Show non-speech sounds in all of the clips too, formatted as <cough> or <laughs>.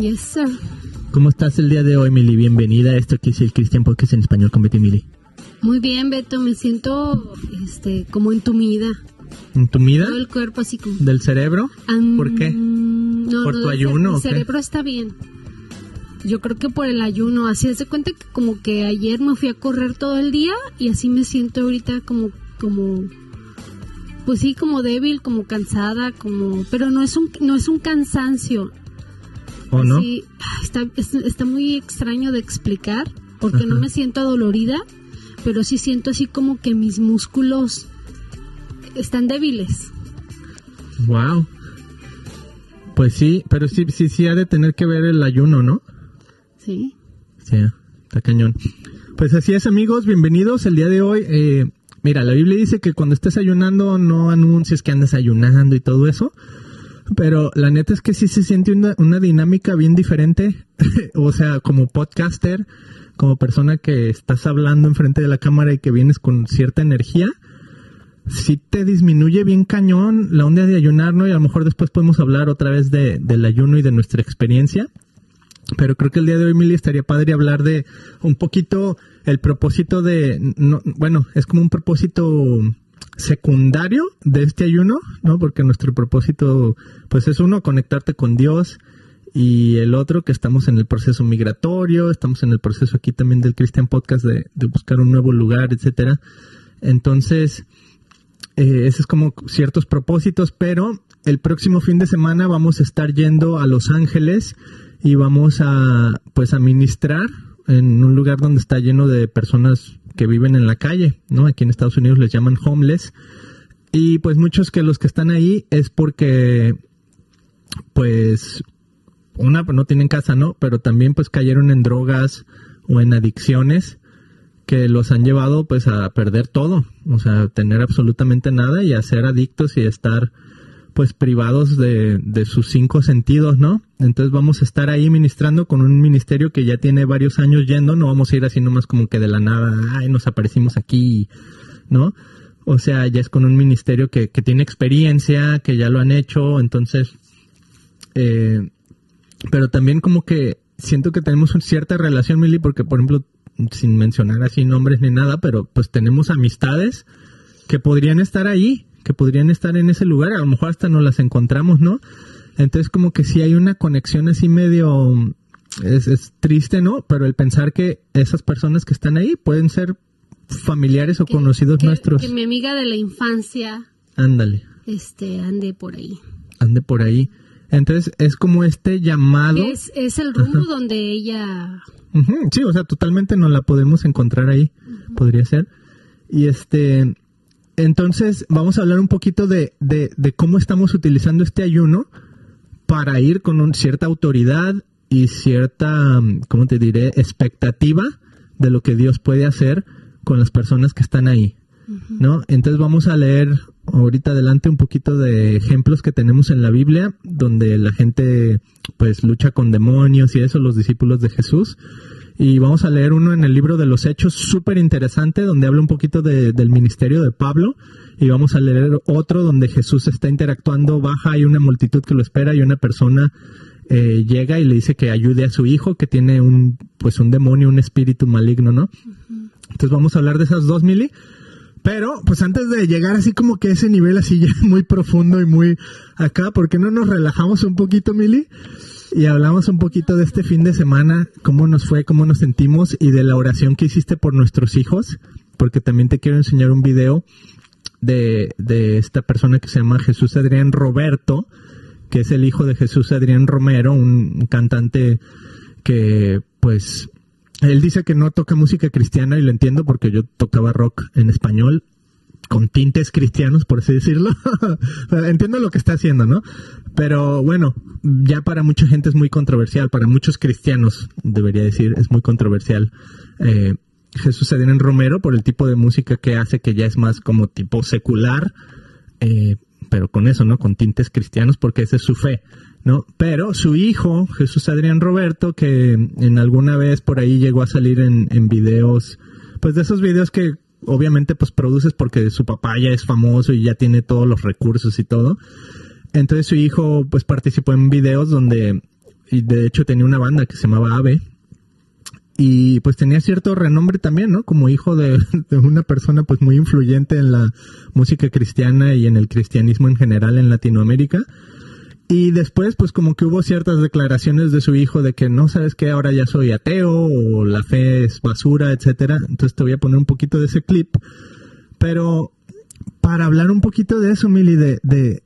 Yes, sir. ¿Cómo estás el día de hoy, Mili? Bienvenida a esto que es el Christian Podcast en español con Betty Mili. Muy bien, Beto. Me siento este, como entumida. ¿Entumida? Todo el cuerpo así como... ¿Del cerebro? ¿Por qué? no, ¿Por no, tu ayuno El cerebro está bien. Yo creo que por el ayuno. Así es de cuenta que como que ayer me fui a correr todo el día y así me siento ahorita como... como pues sí, como débil, como cansada, como... Pero no es un, no es un cansancio. ¿O no? Sí, está, es- está muy extraño de explicar porque no me siento adolorida, pero sí siento así como que mis músculos están débiles. Wow. Pues sí, pero sí, sí, sí ha de tener que ver el ayuno, ¿no? Sí. Sí, está cañón. Pues así es, amigos, bienvenidos el día de hoy. eh, mira, la Biblia dice que cuando estés ayunando no anuncies que andas ayunando y todo eso. Pero la neta es que sí se siente una, una dinámica bien diferente. <laughs> o sea, como podcaster, como persona que estás hablando enfrente de la cámara y que vienes con cierta energía, sí te disminuye bien cañón la onda de ayunar, ¿no? Y a lo mejor después podemos hablar otra vez de, del ayuno y de nuestra experiencia. Pero creo que el día de hoy, Mili, estaría padre hablar de un poquito el propósito de, no, bueno, es como un propósito secundario de este ayuno, ¿no? Porque nuestro propósito, pues es uno, conectarte con Dios y el otro que estamos en el proceso migratorio, estamos en el proceso aquí también del Christian Podcast de, buscar un nuevo lugar, etcétera. Entonces, eh, ese es como ciertos propósitos, pero el próximo fin de semana vamos a estar yendo a Los Ángeles y vamos a pues a ministrar en un lugar donde está lleno de personas que viven en la calle, ¿no? Aquí en Estados Unidos les llaman homeless. Y pues muchos que los que están ahí es porque pues una pues no tienen casa, ¿no? Pero también pues cayeron en drogas o en adicciones que los han llevado pues a perder todo, o sea, tener absolutamente nada y a ser adictos y estar pues privados de, de sus cinco sentidos, ¿no? Entonces vamos a estar ahí ministrando con un ministerio que ya tiene varios años yendo, no vamos a ir así nomás como que de la nada, ay, nos aparecimos aquí, ¿no? O sea, ya es con un ministerio que, que tiene experiencia, que ya lo han hecho, entonces, eh, pero también como que siento que tenemos una cierta relación, Mili, porque por ejemplo, sin mencionar así nombres ni nada, pero pues tenemos amistades que podrían estar ahí, que podrían estar en ese lugar, a lo mejor hasta nos las encontramos, ¿no? Entonces como que sí hay una conexión así medio, es, es triste, ¿no? Pero el pensar que esas personas que están ahí pueden ser familiares o Que- conocidos que- nuestros. Que mi amiga de la infancia Ándale, este, ande por ahí. ande por ahí. Entonces es como este llamado. Es, es el rumbo donde ella... Sí, o sea, totalmente nos la podemos encontrar ahí, podría ser. Y este, entonces vamos a hablar un poquito de, de, de cómo estamos utilizando este ayuno para ir con un- cierta autoridad y cierta, mm, ¿cómo te diré?, expectativa de lo que Dios puede hacer con las personas que están ahí. ¿No? Entonces vamos a leer ahorita adelante un poquito de ejemplos que tenemos en la Biblia, donde la gente pues lucha con demonios y eso, los discípulos de Jesús. Y vamos a leer uno en el libro de los Hechos, súper interesante, donde habla un poquito de- del ministerio de Pablo. Y vamos a leer otro donde Jesús está interactuando, baja, hay una multitud que lo espera y una persona eh, llega y le dice que ayude a su hijo que tiene un, pues un demonio, un espíritu maligno, ¿no? Entonces vamos a hablar de esas dos, Mili. Pero, pues antes de llegar así como que a ese nivel así ya <laughs> muy profundo y muy acá, ¿por qué no nos relajamos un poquito, Mili? Y hablamos un poquito de este fin de semana, cómo nos fue, cómo nos sentimos y de la oración que hiciste por nuestros hijos, porque también te quiero enseñar un video de, de esta persona que se llama Jesús Adrián Roberto, que es el hijo de Jesús Adrián Romero, un, un cantante que pues él dice que no toca música cristiana y lo entiendo porque yo tocaba rock en español con tintes cristianos, por así decirlo. <laughs> Entiendo lo que está haciendo, ¿no? Pero bueno, ya para mucha gente es muy controversial, para muchos cristianos, debería decir, es muy controversial. Eh, Jesús Adrián Romero por el tipo de música que hace, que ya es más como tipo secular, eh, pero con eso, ¿no? Con tintes cristianos, porque esa es su fe, ¿no? Pero su hijo, Jesús Adrián Roberto, que en alguna vez por ahí llegó a salir en, en videos, pues de esos videos que obviamente pues produces porque su papá ya es famoso y ya tiene todos los recursos y todo. Entonces su hijo pues participó en videos donde y de hecho tenía una banda que se llamaba Ave, y pues tenía cierto renombre también, ¿no? Como hijo de, <laughs> de, una persona pues muy influyente en la música cristiana y en el cristianismo en general en Latinoamérica. Y después pues como que hubo ciertas declaraciones de su hijo de que no sabes que ahora ya soy ateo o la fe es basura, etcétera. Entonces te voy a poner un poquito de ese clip. Pero para hablar un poquito de eso, Mili, de, de,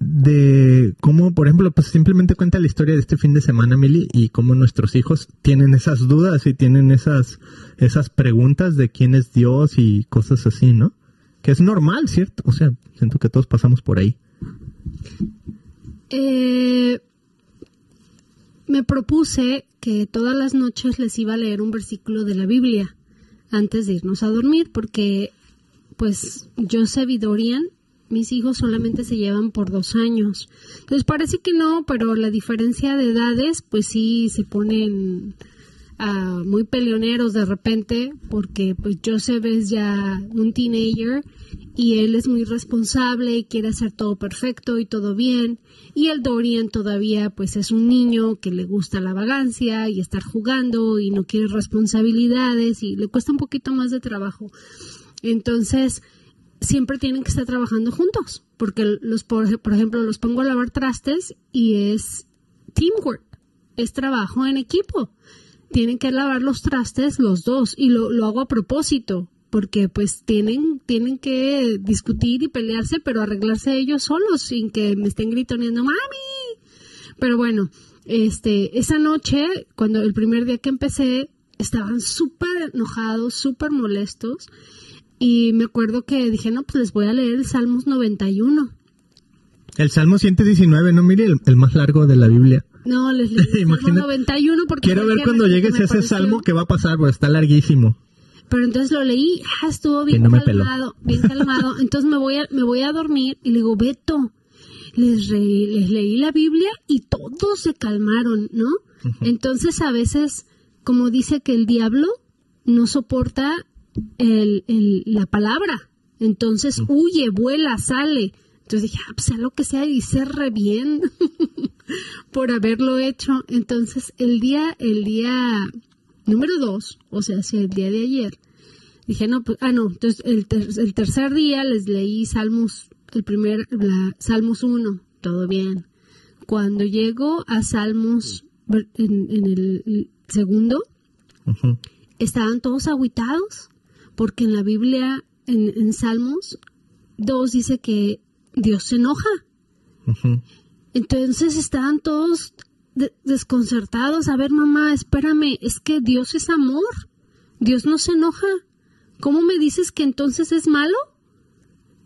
de cómo, por ejemplo, pues simplemente cuenta la historia de este fin de semana, Mili, y cómo nuestros hijos tienen esas dudas y tienen esas, esas preguntas de quién es Dios y cosas así, ¿no? Que es normal, ¿cierto? O sea, siento que todos pasamos por ahí. Eh, me propuse que todas las noches les iba a leer un versículo de la Biblia antes de irnos a dormir, porque pues Joseph y Dorian mis hijos solamente se llevan por dos años. Entonces parece que no, pero la diferencia de edades, pues sí se ponen uh, muy peleoneros de repente, porque pues Joseph es ya un teenager y él es muy responsable y quiere hacer todo perfecto y todo bien. Y el Dorian todavía pues es un niño que le gusta la vagancia y estar jugando y no quiere responsabilidades y le cuesta un poquito más de trabajo. Entonces, siempre tienen que estar trabajando juntos, porque los por, ejemplo los pongo a lavar trastes y es teamwork, es trabajo en equipo. Tienen que lavar los trastes los dos y lo, lo hago a propósito, porque pues tienen tienen que discutir y pelearse, pero arreglarse ellos solos sin que me estén gritoneando mami. Pero bueno, este esa noche cuando el primer día que empecé estaban súper enojados, súper molestos y me acuerdo que dije, no, pues les voy a leer el Salmos 91. El Salmo 119, no mire el, más largo de la Biblia. No, les leí Salmo 91 porque... Quiero ver cuando llegues a ese salmo que va a pasar, porque está larguísimo. Pero entonces lo leí, ah, estuvo bien calmado, bien calmado. <laughs> Entonces me voy, a, me voy a dormir y le digo, Beto, les, les leí la Biblia y todos se calmaron, ¿no? Entonces a veces, como dice que el diablo no soporta el, el, la palabra. Entonces huye, vuela, sale. Entonces dije, ah, pues sea lo que sea, y se re bien <laughs> por haberlo hecho. Entonces el día, el día número dos, o sea, si el día de ayer, dije, no, pues, ah, no, entonces el, el tercer día les leí Salmos, el primer, la, Salmos 1, todo bien. Cuando llego a Salmos, en, en el segundo, estaban todos aguitados porque en la Biblia, en, Salmos 2 dice que Dios se enoja. Entonces estaban todos desconcertados. A ver, mamá, espérame, es que Dios es amor. Dios no se enoja. ¿Cómo me dices que entonces es malo?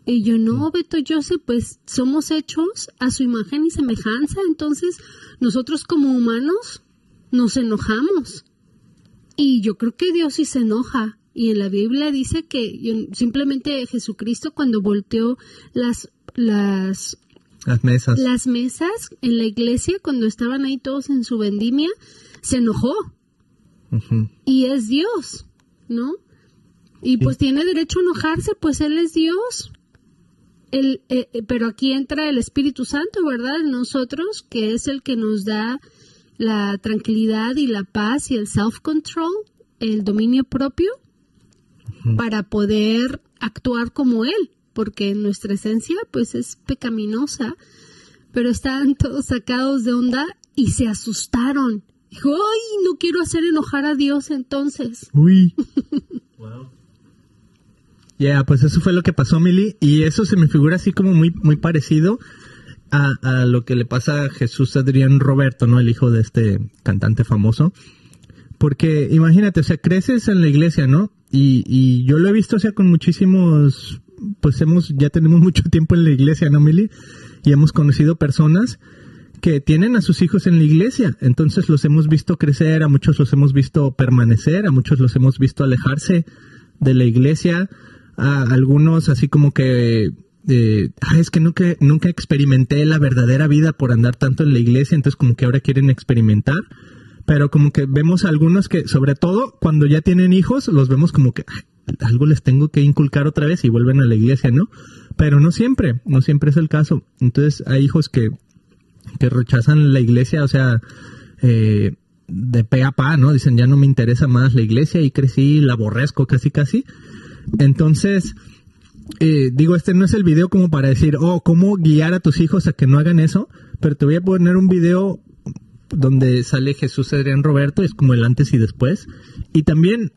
Y yo, no, Beto sé, pues somos hechos a su imagen y semejanza. Entonces, nosotros como humanos nos enojamos. Y yo creo que Dios sí se enoja. Y en la Biblia dice que simplemente Jesucristo cuando volteó las, las, las mesas. Las mesas en la iglesia, cuando estaban ahí todos en su vendimia, se enojó. Y es Dios, ¿no? Y pues tiene derecho a enojarse, pues Él es Dios. El, eh, eh, pero aquí entra el Espíritu Santo, ¿verdad? Nosotros, que es el que nos da la tranquilidad y la paz y el self-control, el dominio propio para poder actuar como Él, porque nuestra esencia pues es pecaminosa, pero estaban <laughs> todos sacados de onda y se asustaron. Dijo, ay, no quiero hacer enojar a Dios entonces. <laughs> Uy. wow. Ya, pues eso fue lo que pasó, Mili, y eso se me figura así como muy, muy parecido a, a, lo que le pasa a Jesús Adrián Roberto, ¿no? El hijo de este cantante famoso. Porque imagínate, o sea, creces en la iglesia, ¿no? Y, y yo lo he visto, o sea, con muchísimos, pues hemos, ya tenemos <laughs> mucho tiempo en la iglesia, ¿no, Mili? Y hemos conocido personas que tienen a sus hijos en la iglesia. Entonces los hemos visto crecer, a muchos los hemos visto permanecer, a muchos los hemos visto alejarse de la iglesia, a algunos así como que eh, es que nunca, nunca experimenté la verdadera vida por andar tanto en la iglesia, entonces como que ahora quieren experimentar pero como que vemos algunos que, sobre todo cuando ya tienen hijos, los vemos como que algo les tengo que inculcar otra vez y vuelven a la iglesia, ¿no? Pero no siempre, no siempre es el caso. Entonces hay hijos que que rechazan la iglesia, o sea, eh, de pe a pa, ¿no? Dicen, ya no me interesa más la iglesia y crecí, la aborrezco casi, casi. Entonces, eh, digo, este no es el video como para decir, oh, cómo guiar a tus hijos a que no hagan eso, pero te voy a poner un video donde sale Jesús Adrián Roberto, es como el antes y después. Y también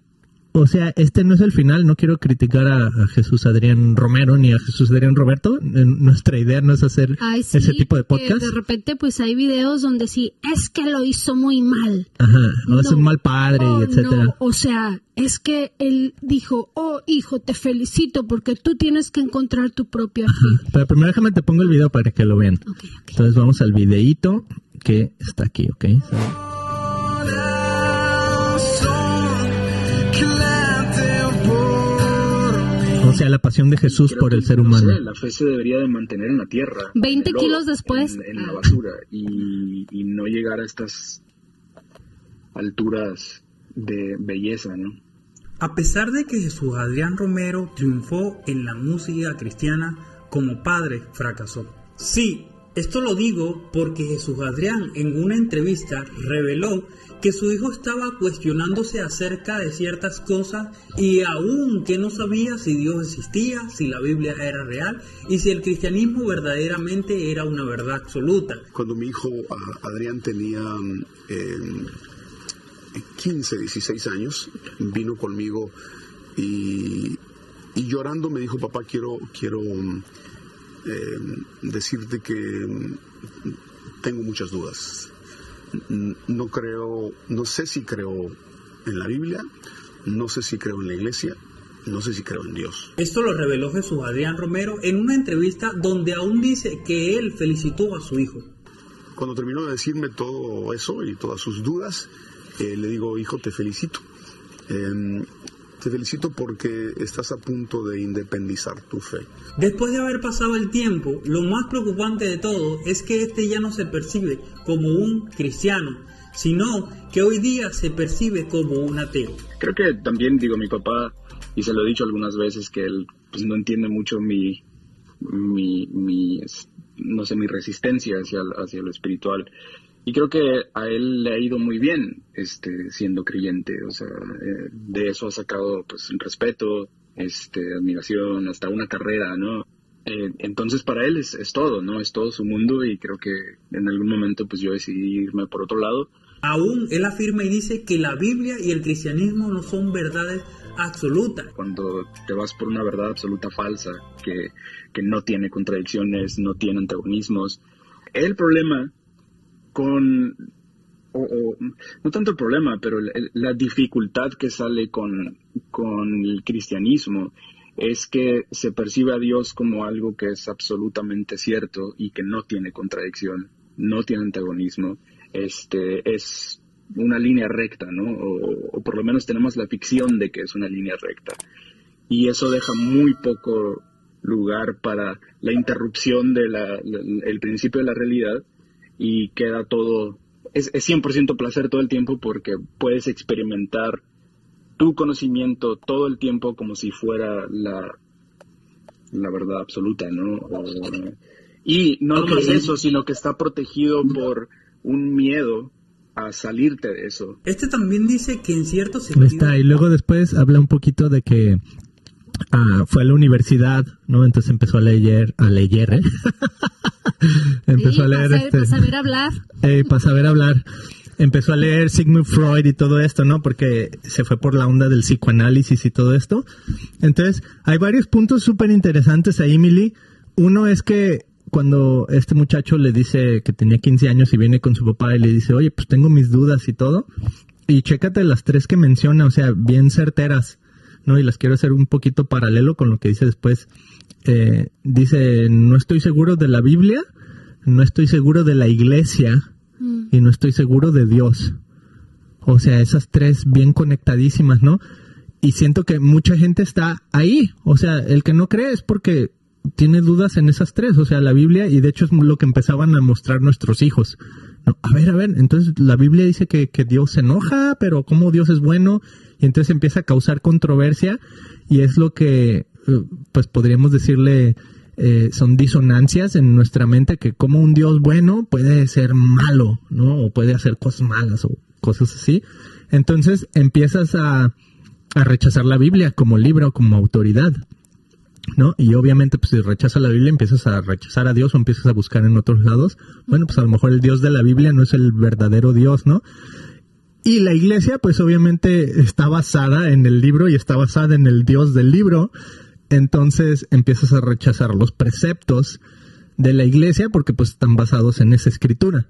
o sea, este no es el final, no quiero criticar a, Jesús Adrián Romero ni a Jesús Adrián Roberto, nuestra idea no es hacer ese tipo de podcast. De repente pues hay videos donde sí, es que lo hizo muy mal. Ajá, o es un mal padre, oh, etcétera. O sea, es que él dijo, oh hijo, te felicito porque tú tienes que encontrar tu propia fe. Pero primero déjame te pongo el video para que lo vean. Entonces vamos al videíto que está aquí, ¿ok? O sea, la pasión de Jesús por el ser humano. la fe se debería de mantener en la tierra. 20 kilos después. En, la basura. Y, y, no llegar a estas alturas de belleza, ¿no? A pesar de que Jesús Adrián Romero triunfó en la música cristiana, como padre fracasó. Sí, esto lo digo porque Jesús Adrián en una entrevista reveló que su hijo estaba cuestionándose acerca de ciertas cosas y aún que no sabía si Dios existía, si la Biblia era real y si el cristianismo verdaderamente era una verdad absoluta. Cuando mi hijo Adrián tenía 15, 16 años, vino conmigo y, llorando me dijo, papá, quiero, quiero eh, decirte que mm, tengo muchas dudas. No creo, no sé si creo en la Biblia, no sé si creo en la iglesia, no sé si creo en Dios. Esto lo reveló Jesús Adrián Romero en una entrevista donde aún dice que él felicitó a su hijo. Cuando terminó de decirme todo eso y todas sus dudas, eh, le digo, hijo, te felicito. Em, te felicito porque estás a punto de independizar tu fe. Después de haber pasado el tiempo, lo más preocupante de todo es que este ya no se percibe como un cristiano, sino que hoy día se percibe como un ateo. Creo que también digo mi papá, y se lo he dicho algunas veces, que él pues, no entiende mucho mi, mi, mi, no sé, mi resistencia hacia, hacia lo espiritual. Y creo que a él le ha ido muy bien este, siendo creyente. O sea, eh, de eso ha sacado pues respeto, este, admiración, hasta una carrera, ¿no? Eh, entonces para él es, es, todo, ¿no? Es todo su mundo y creo que en algún momento pues yo decidí irme por otro lado. Aún él afirma y dice que la Biblia y el cristianismo no son verdades absolutas. Cuando te vas por una verdad absoluta falsa, que, que no tiene contradicciones, no tiene antagonismos. El problema con, o, no tanto el problema, pero la, dificultad que sale con, con el cristianismo es que se percibe a Dios como algo que es absolutamente cierto y que no tiene contradicción, no tiene antagonismo, este, es una línea recta, ¿no? O, por lo menos tenemos la ficción de que es una línea recta. Y eso deja muy poco lugar para la interrupción del principio de la realidad y queda todo, es, es 100% placer todo el tiempo porque puedes experimentar tu conocimiento todo el tiempo como si fuera la, la verdad absoluta, ¿no? y no okay. eso, sino que está protegido por un miedo a salirte de eso. Este también dice que en cierto sentido... Está, y luego después habla un poquito de que ah, fue a la universidad, ¿no? Entonces empezó a leer, a leer, ¿eh? <laughs> <laughs> empezó a leer. Para, este, para saber hablar. <laughs> Eh, para saber hablar. Empezó a leer Sigmund Freud y todo esto, ¿no? Porque se fue por la onda del psicoanálisis y todo esto. Entonces, hay varios puntos súper interesantes ahí, Emily. Uno es que cuando este muchacho le dice que tenía 15 años y viene con su papá y le dice, oye, pues tengo mis dudas y todo. Y chécate las tres que menciona, o sea, bien certeras, ¿no? Y las quiero hacer un poquito paralelo con lo que dice después. Eh, dice, no estoy seguro de la Biblia, no estoy seguro de la iglesia mm. y no estoy seguro de Dios. O sea, esas tres bien conectadísimas, ¿no? Y siento que mucha gente está ahí. O sea, el que no cree es porque tiene dudas en esas tres. O sea, la Biblia, y de hecho es lo que empezaban a mostrar nuestros hijos. a ver, a ver, entonces la Biblia dice que, que Dios se enoja, pero cómo Dios es bueno. Y entonces empieza a causar controversia y es lo que pues podríamos decirle eh, son disonancias en nuestra mente que como un Dios bueno puede ser malo, ¿no? O puede hacer cosas malas o cosas así. Entonces empiezas a, a rechazar la Biblia como libro, como autoridad. ¿no? Y obviamente, pues si rechazas la Biblia, empiezas a rechazar a Dios o empiezas a buscar en otros lados. Bueno, pues a lo mejor el Dios de la Biblia no es el verdadero Dios, ¿no? Y la iglesia, pues obviamente está basada en el libro y está basada en el Dios del libro. Entonces empiezas a rechazar los preceptos de la iglesia porque pues están basados en esa escritura.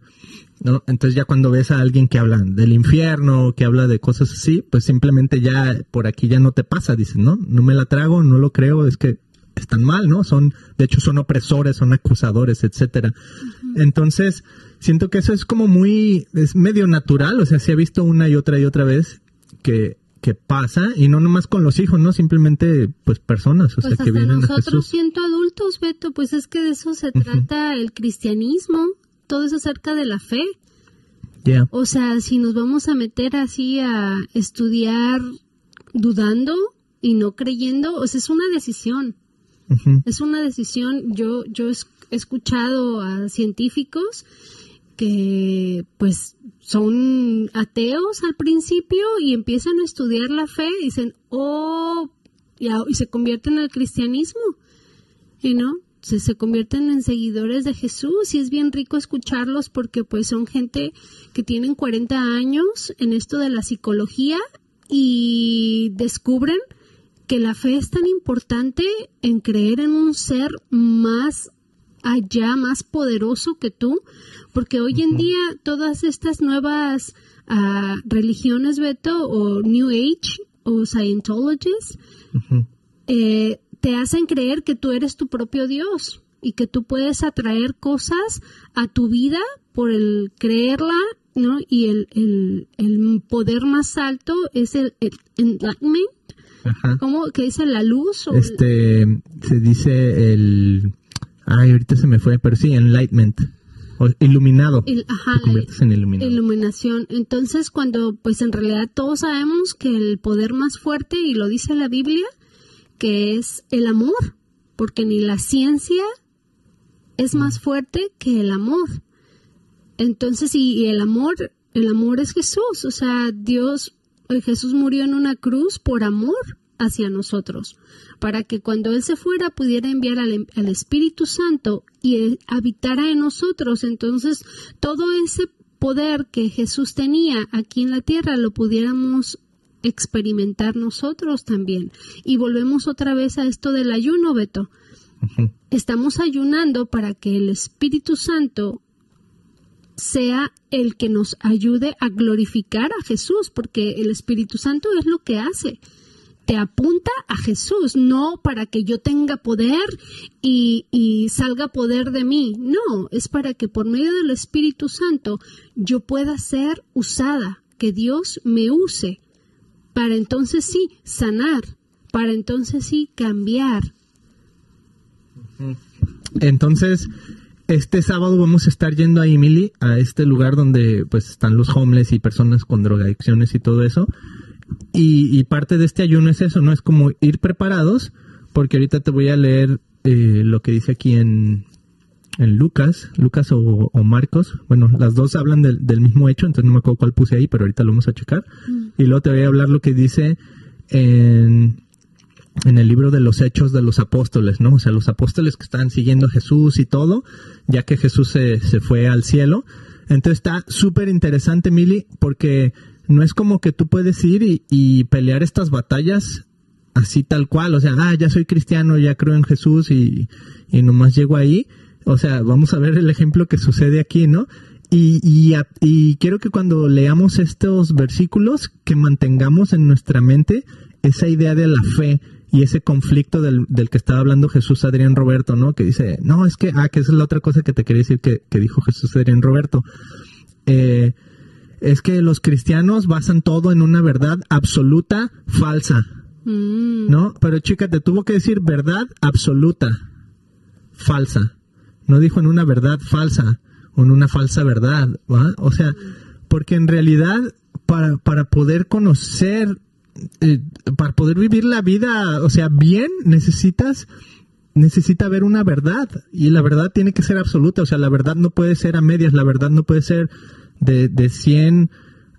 ¿no? Entonces ya cuando ves a alguien que habla del infierno, que habla de cosas así, pues simplemente ya por aquí ya no te pasa, dices, ¿no? No me la trago, no lo creo, es que están mal, ¿no? Son, de hecho son opresores, son acusadores, etcétera. Entonces, siento que eso es como muy, es medio natural, o sea, se ha visto una y otra y otra vez que, que pasa, y no nomás con los hijos, ¿no? Simplemente, pues, personas, o pues sea, que vienen nosotros a Jesús. siendo adultos, Beto, pues es que de eso se trata el cristianismo, todo es acerca de la fe. Ya. O sea, si nos vamos a meter así a estudiar dudando y no creyendo, o sea, es una decisión. Es una decisión. Yo, yo he escuchado a científicos que pues son ateos al principio y empiezan a estudiar la fe y dicen, oh, y, se convierten al cristianismo, y no, se, se convierten en seguidores de Jesús y es bien rico escucharlos porque pues son gente que tienen 40 años en esto de la psicología y descubren que la fe es tan importante en creer en un ser más allá, más poderoso que tú, porque hoy en día todas estas nuevas ah, religiones, Beto, o New Age, o Scientologists, Ujú. eh, te hacen creer que tú eres tu propio Dios y que tú puedes atraer cosas a tu vida por el creerla, ¿no? Y el, el, el poder más alto es el, el enlightenment. ¿cómo? que dice la luz? O Este, se dice el... Ay, ahorita se me fue, pero sí, enlightenment. O iluminado. ajá, Te conviertes en iluminado. iluminación. Entonces, cuando, pues en realidad todos sabemos que el poder más fuerte, y lo dice la Biblia, que es el amor, porque ni la ciencia es más fuerte que el amor. Entonces, y, y el amor, el amor es Jesús, o sea, Dios, eh, Jesús murió en una cruz por amor hacia nosotros, para que cuando Él se fuera pudiera enviar al, al Espíritu Santo y eh, habitara en nosotros. Entonces, todo ese poder que Jesús tenía aquí en la tierra lo pudiéramos experimentar nosotros también. Y volvemos otra vez a esto del ayuno, Beto. Estamos ayunando para que el Espíritu Santo sea el que nos ayude a glorificar a Jesús, porque el Espíritu Santo es lo que hace. Te apunta a Jesús, no para que yo tenga poder y, y salga poder de mí. No, es para que por medio del Espíritu Santo yo pueda ser usada, que Dios me use, para entonces sí sanar, para entonces sí cambiar. Entonces, este sábado vamos a estar yendo a Emily, a este lugar donde pues están los homeless y personas con drogadicciones y todo eso. Y, y parte de este ayuno es eso, ¿no? Es como ir preparados, porque ahorita te voy a leer eh, lo que dice aquí en, en Lucas, Lucas o, o Marcos. Bueno, las dos hablan del, del mismo hecho, entonces no me acuerdo cuál puse ahí, pero ahorita lo vamos a checar. Y luego te voy a hablar lo que dice en, en el libro de los hechos de los apóstoles, ¿no? O sea, los apóstoles que están siguiendo a Jesús y todo, ya que Jesús se, se fue al cielo. Entonces está súper interesante, Mili, porque no es como que tú puedes ir y, pelear estas batallas así tal cual, o sea, ah, ya soy cristiano, ya creo en Jesús y, y nomás llego ahí. O sea, vamos a ver el ejemplo que sucede aquí, ¿no? Y, y quiero que cuando leamos estos versículos, que mantengamos en nuestra mente esa idea de la fe y ese conflicto del, del que estaba hablando Jesús Adrián Roberto, ¿no? Que dice, no, es que, ah, que esa es la otra cosa que te quería decir que, que dijo Jesús Adrián Roberto. Eh, es que los cristianos basan todo en una verdad absoluta falsa, Mm. ¿no? Pero chica, te tuvo que decir verdad absoluta, falsa. No dijo en una verdad falsa o en una falsa verdad, ¿va? O sea, porque en realidad para, para poder conocer, eh, para poder vivir la vida, o sea, bien, necesitas necesita haber una verdad y la verdad tiene que ser absoluta, o sea, la verdad no puede ser a medias, la verdad no puede ser de, de 100,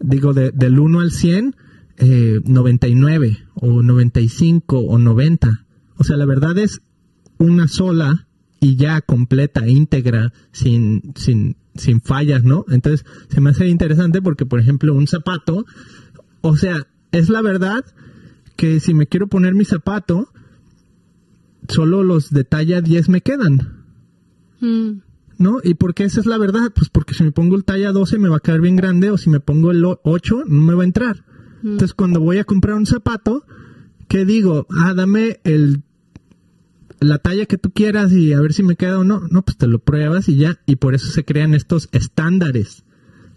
digo, de, del 1 al 100, eh, 99 o 95 o 90. O sea, la verdad es una sola y ya completa, íntegra, sin, sin, sin fallas, ¿no? Entonces, se me hace interesante porque, por ejemplo, un zapato, o sea, es la verdad que si me quiero poner mi zapato, solo los de talla 10 me quedan. Mm. ¿No? ¿Y por qué esa es la verdad? Pues porque si me pongo el talla 12 me va a quedar bien grande o si me pongo el 8 no me va a entrar. Entonces cuando voy a comprar un zapato, ¿qué digo? Ah, dame el la talla que tú quieras y a ver si me queda o no. No, pues te lo pruebas y ya. Y por eso se crean estos estándares,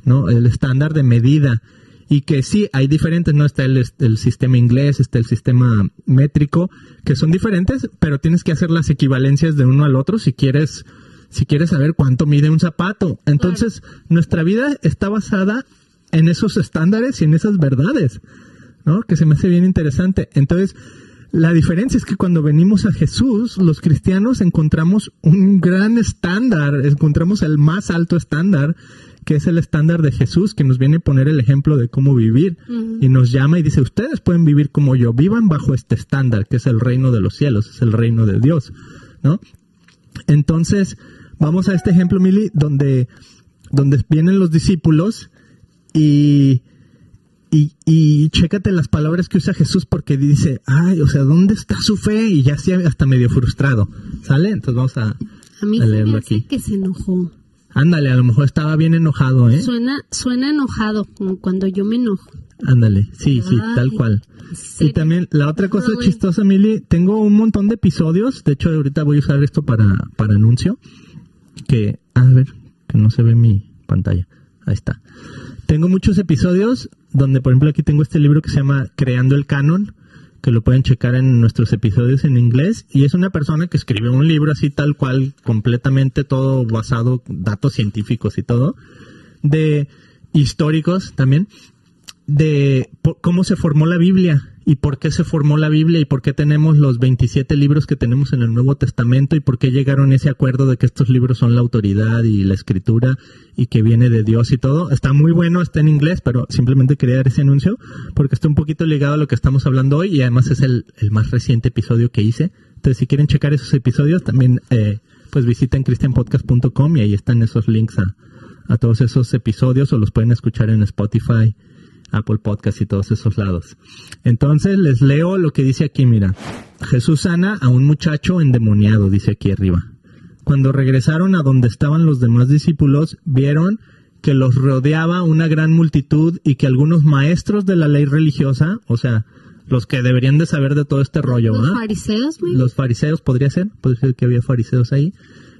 ¿no? El estándar de medida. Y que sí, hay diferentes, ¿no? Está el, el sistema inglés, está el sistema métrico, que son diferentes, pero tienes que hacer las equivalencias de uno al otro si quieres, si quieres saber cuánto mide un zapato. Entonces, nuestra vida está basada en esos estándares y en esas verdades, ¿no? Que se me hace bien interesante. Entonces, la diferencia es que cuando venimos a Jesús, los cristianos encontramos un gran estándar, encontramos el más alto estándar, que es el estándar de Jesús, que nos viene a poner el ejemplo de cómo vivir. Y nos llama y dice, ustedes pueden vivir como yo, vivan bajo este estándar, que es el reino de los cielos, es el reino de Dios, ¿no? Entonces, vamos a este ejemplo, Mili, donde, donde vienen los discípulos y, y, y chécate las palabras que usa Jesús porque dice, ay, o sea, ¿dónde está su fe? Y ya sí, hasta medio frustrado, ¿sale? Entonces vamos a, A mí a se me leerlo hace aquí. que se enojó. Ándale, a lo mejor estaba bien enojado, ¿eh? Suena, suena enojado, como cuando yo me enojo. Ándale, sí, sí, Ay, tal cual. ¿en Y también la otra cosa No, chistosa, Mili, tengo un montón de episodios, de hecho ahorita voy a usar esto para, para anuncio, que, a ver, que no se ve mi pantalla, ahí está. Tengo muchos episodios donde, por ejemplo, aquí tengo este libro que se llama Creando el Canon, que lo pueden checar en nuestros episodios en inglés, y es una persona que escribió un libro así tal cual, completamente todo basado, datos científicos y todo, de históricos también, de cómo se formó la Biblia y por qué se formó la Biblia y por qué tenemos los 27 libros que tenemos en el Nuevo Testamento y por qué llegaron a ese acuerdo de que estos libros son la autoridad y la escritura y que viene de Dios y todo. Está muy bueno, está en inglés, pero simplemente quería dar ese anuncio porque está un poquito ligado a lo que estamos hablando hoy y además es el, el más reciente episodio que hice. Entonces, si quieren checar esos episodios, también eh, pues visiten christianpodcast.com y ahí están esos links a, a todos esos episodios o los pueden escuchar en Spotify, Apple Podcast y todos esos lados. Entonces les leo lo que dice aquí, mira. Jesús sana a un muchacho endemoniado, dice aquí arriba. Cuando regresaron a donde estaban los demás discípulos, vieron que los rodeaba una gran multitud y que algunos maestros de la ley religiosa, o sea, los que deberían de saber de todo este rollo, Los fariseos, los fariseos, podría ser, puede ser que había fariseos ahí,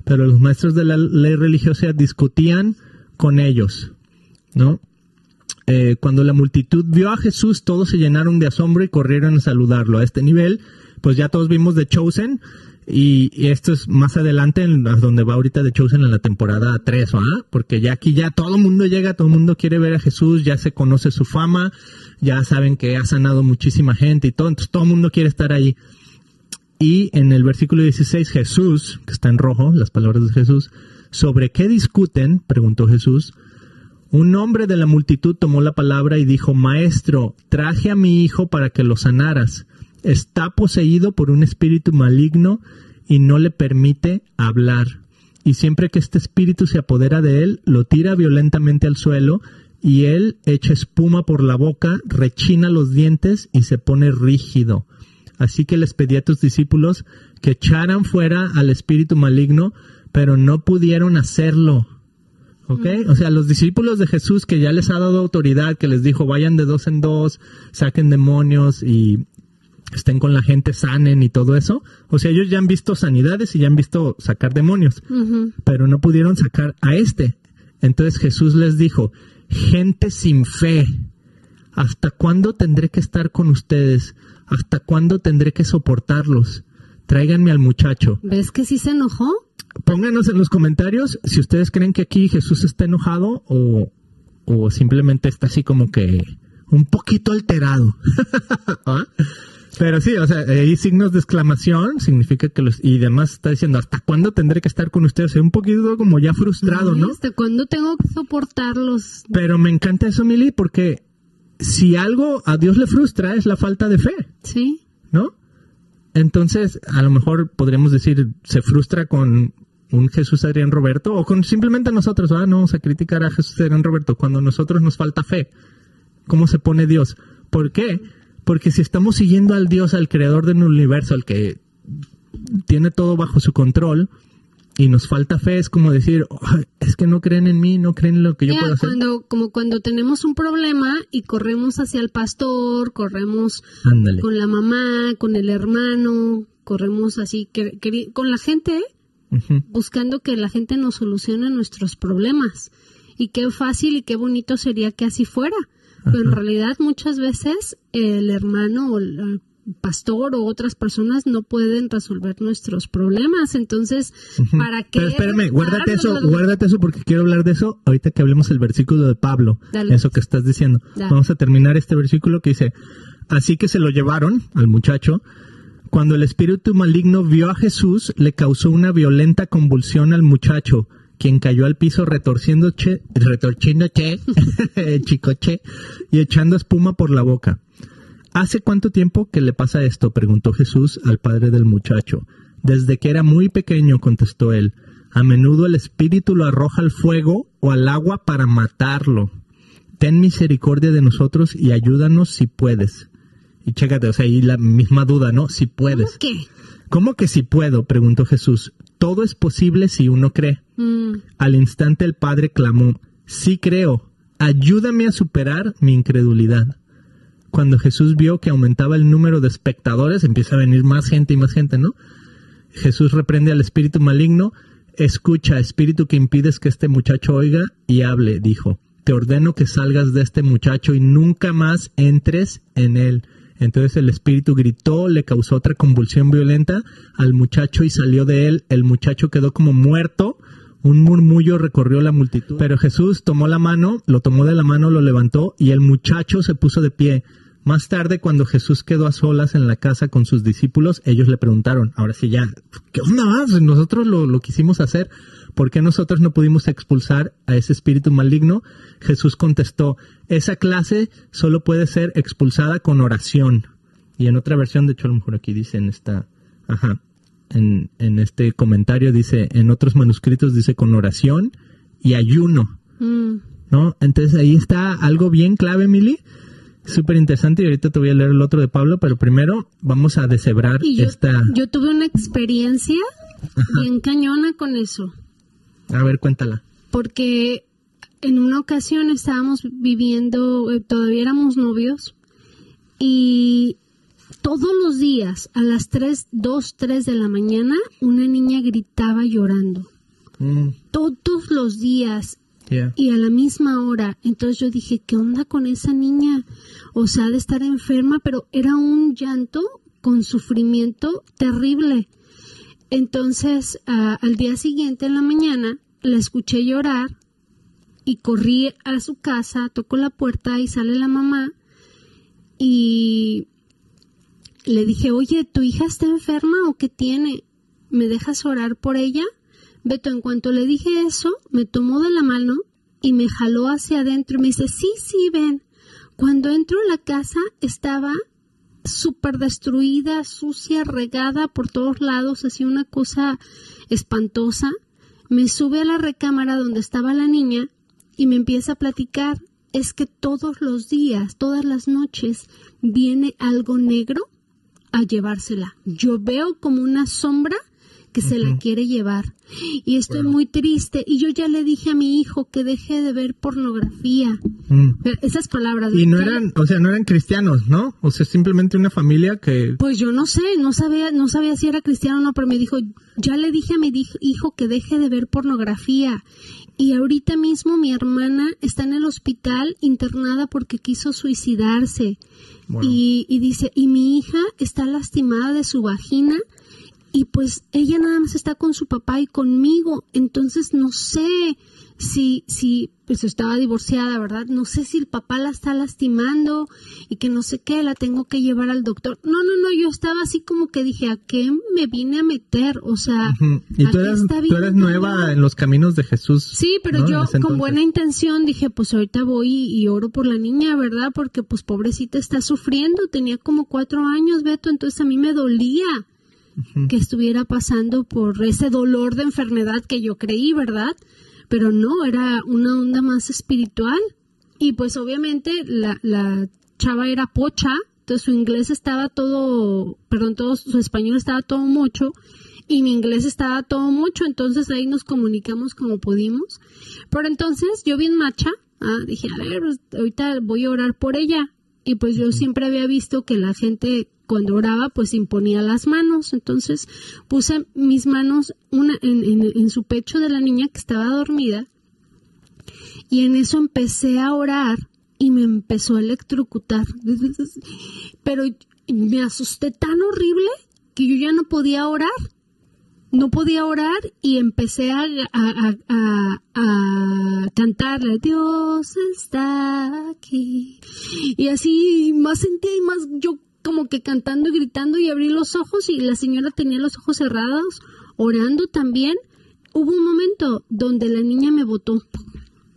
pero los maestros de la ley religiosa discutían con ellos, ¿no? Eh, cuando la multitud vio a Jesús, todos se llenaron de asombro y corrieron a saludarlo. A este nivel, pues ya todos vimos The Chosen, y, esto es más adelante, en, donde va ahorita The Chosen en la temporada 3, ¿ah? Porque ya aquí ya todo el mundo llega, todo el mundo quiere ver a Jesús, ya se conoce su fama, ya saben que ha sanado muchísima gente y todo, entonces todo el mundo quiere estar ahí. Y en el versículo 16, Jesús, que está en rojo, las palabras de Jesús, ¿sobre qué discuten? preguntó Jesús. Un hombre de la multitud tomó la palabra y dijo, Maestro, traje a mi hijo para que lo sanaras. Está poseído por un espíritu maligno y no le permite hablar. Y siempre que este espíritu se apodera de él, lo tira violentamente al suelo y él echa espuma por la boca, rechina los dientes y se pone rígido. Así que les pedí a tus discípulos que echaran fuera al espíritu maligno, pero no pudieron hacerlo. ¿Ok? O sea, los discípulos de Jesús que ya les ha dado autoridad, que les dijo vayan de dos en dos, saquen demonios y estén con la gente, sanen y todo eso. O sea, ellos ya han visto sanidades y ya han visto sacar demonios, pero no pudieron sacar a este. Entonces Jesús les dijo, gente sin fe, ¿hasta cuándo tendré que estar con ustedes? ¿Hasta cuándo tendré que soportarlos? Tráiganme al muchacho. ¿Ves que sí se enojó? Pónganos en los comentarios si ustedes creen que aquí Jesús está enojado o, o simplemente está así como que un poquito alterado. <laughs> ¿Ah? Pero sí, o sea, hay signos de exclamación, significa que los... Y además está diciendo, ¿hasta cuándo tendré que estar con ustedes? Soy un poquito como ya frustrado, Ay, ¿no? ¿Hasta cuándo tengo que soportarlos? Pero me encanta eso, Mili, porque si algo a Dios le frustra es la falta de fe, Sí. ¿no? Entonces, a lo mejor podríamos decir, se frustra con un Jesús Adrián Roberto o con simplemente nosotros, ¿verdad? No vamos a criticar a Jesús Adrián Roberto cuando a nosotros nos falta fe. ¿Cómo se pone Dios? ¿Por qué? Porque si estamos siguiendo al Dios, al creador del universo, al que tiene todo bajo su control, y nos falta fe, es como decir, "Ay, es que no creen en mí, no creen en lo que yo puedo hacer. cuando, como cuando tenemos un problema y corremos hacia el pastor, corremos Ándale. con la mamá, con el hermano, corremos así, que- con la gente, Buscando que la gente nos solucione nuestros problemas. Y qué fácil y qué bonito sería que así fuera. Pero en realidad muchas veces el hermano o el el pastor o otras personas no pueden resolver nuestros problemas. Entonces, ¿para qué? Pero espérame, guárdate eso, guárdate eso porque quiero hablar de eso ahorita que hablemos el versículo de Pablo, Dale. eso que estás diciendo. Dale. Vamos a terminar este versículo que dice, así que se lo llevaron al muchacho. Cuando el espíritu maligno vio a Jesús, le causó una violenta convulsión al muchacho, quien cayó al piso retorciendo che, <laughs> chicoche, y echando espuma por la boca. ¿Hace cuánto tiempo que le pasa esto? preguntó Jesús al padre del muchacho. Desde que era muy pequeño, contestó él. A menudo el espíritu lo arroja al fuego o al agua para matarlo. Ten misericordia de nosotros y ayúdanos si puedes. Y chécate, o sea, ahí la misma duda, ¿no? Si puedes. ¿Qué? ¿Cómo que si puedo? preguntó Jesús. Todo es posible si uno cree. Mm, Al instante el padre clamó, sí creo, ayúdame a superar mi incredulidad. Cuando Jesús vio que aumentaba el número de espectadores, empieza a venir más gente y más gente, ¿no? Jesús reprende al espíritu maligno, escucha, espíritu que impides que este muchacho oiga y hable, dijo, te ordeno que salgas de este muchacho y nunca más entres en él. Entonces el espíritu gritó, le causó otra convulsión violenta al muchacho y salió de él. El muchacho quedó como muerto. Un murmullo recorrió la multitud. Pero Jesús tomó la mano, lo tomó de la mano, lo levantó y el muchacho se puso de pie. Más tarde, cuando Jesús quedó a solas en la casa con sus discípulos, ellos le preguntaron, ahora sí ya, ¿qué onda más? Nosotros lo, lo quisimos hacer. ¿Por qué nosotros no pudimos expulsar a ese espíritu maligno? Jesús contestó, esa clase solo puede ser expulsada con oración. Y en otra versión, de hecho a lo mejor aquí dice en esta, ajá, en, en este comentario dice, en otros manuscritos dice con oración y ayuno, mm. ¿no? Entonces ahí está algo bien clave, Mili. Súper interesante y ahorita te voy a leer el otro de Pablo, pero primero vamos a deshebrar yo, esta... yo tuve una experiencia bien cañona con eso. A ver, cuéntala. porque en una ocasión estábamos viviendo, eh, todavía éramos novios, y todos los días a las 3, 2, 3 de la mañana, una niña gritaba llorando. Mm, Todos los días yeah. y a la misma hora. Entonces yo dije, ¿qué onda con esa niña? O sea, de estar enferma, pero era un llanto con sufrimiento terrible. Entonces, ah, al día siguiente en la mañana, la escuché llorar y corrí a su casa, tocó la puerta y sale la mamá y le dije, oye, ¿tu hija está enferma o qué tiene? ¿Me dejas orar por ella? Beto, en cuanto le dije eso, me tomó de la mano y me jaló hacia adentro y me dice, sí, sí, ven. Cuando entro a la casa estaba súper destruida, sucia, regada por todos lados, así una cosa espantosa. Me sube a la recámara donde estaba la niña y me empieza a platicar. Es que todos los días, todas las noches, viene algo negro a llevársela. Yo veo como una sombra que se la quiere llevar. Y estoy muy triste. Y yo ya le dije a mi hijo que deje de ver pornografía. Mm. Esas palabras. Y no eran, o sea, no eran cristianos, ¿no? O sea, simplemente una familia que... Pues yo no sé, no sabía, no sabía si era cristiano o no, pero me dijo, ya le dije a mi hijo que deje de ver pornografía. Y ahorita mismo mi hermana está en el hospital internada porque quiso suicidarse. Bueno. Y, y dice, y mi hija está lastimada de su vagina y pues ella nada más está con su papá y conmigo, entonces no sé si, si, pues estaba divorciada, ¿verdad? No sé si el papá la está lastimando y que no sé qué, la tengo que llevar al doctor. No, no, no, yo estaba así como que dije, ¿a qué me vine a meter? O sea. Y ¿a tú eres, tú nueva en los caminos de Jesús. Sí, pero yo con buena intención dije, pues ahorita voy y, y oro por la niña, ¿verdad? Porque pues pobrecita está sufriendo, tenía como cuatro años, Beto, entonces a mí me dolía que estuviera pasando por ese dolor de enfermedad que yo creí, ¿verdad? Pero no, era una onda más espiritual. Y pues obviamente la, la chava era pocha, entonces su inglés estaba todo, perdón, todo su español estaba todo mucho y mi inglés estaba todo mucho, entonces ahí nos comunicamos como pudimos. Pero entonces yo bien macha, ah, dije, a ver, ahorita voy a orar por ella. Y pues yo siempre había visto que la gente cuando oraba pues imponía las manos. Entonces puse mis manos en, su pecho de la niña que estaba dormida y en eso empecé a orar y me empezó a electrocutar. <laughs> Pero me asusté tan horrible que yo ya no podía orar. No podía orar y empecé a, a, a- a- a cantarle, Dios está aquí. Y así más sentía y más yo como que cantando y gritando y abrí los ojos y la señora tenía los ojos cerrados, orando también. Hubo un momento donde la niña me botó.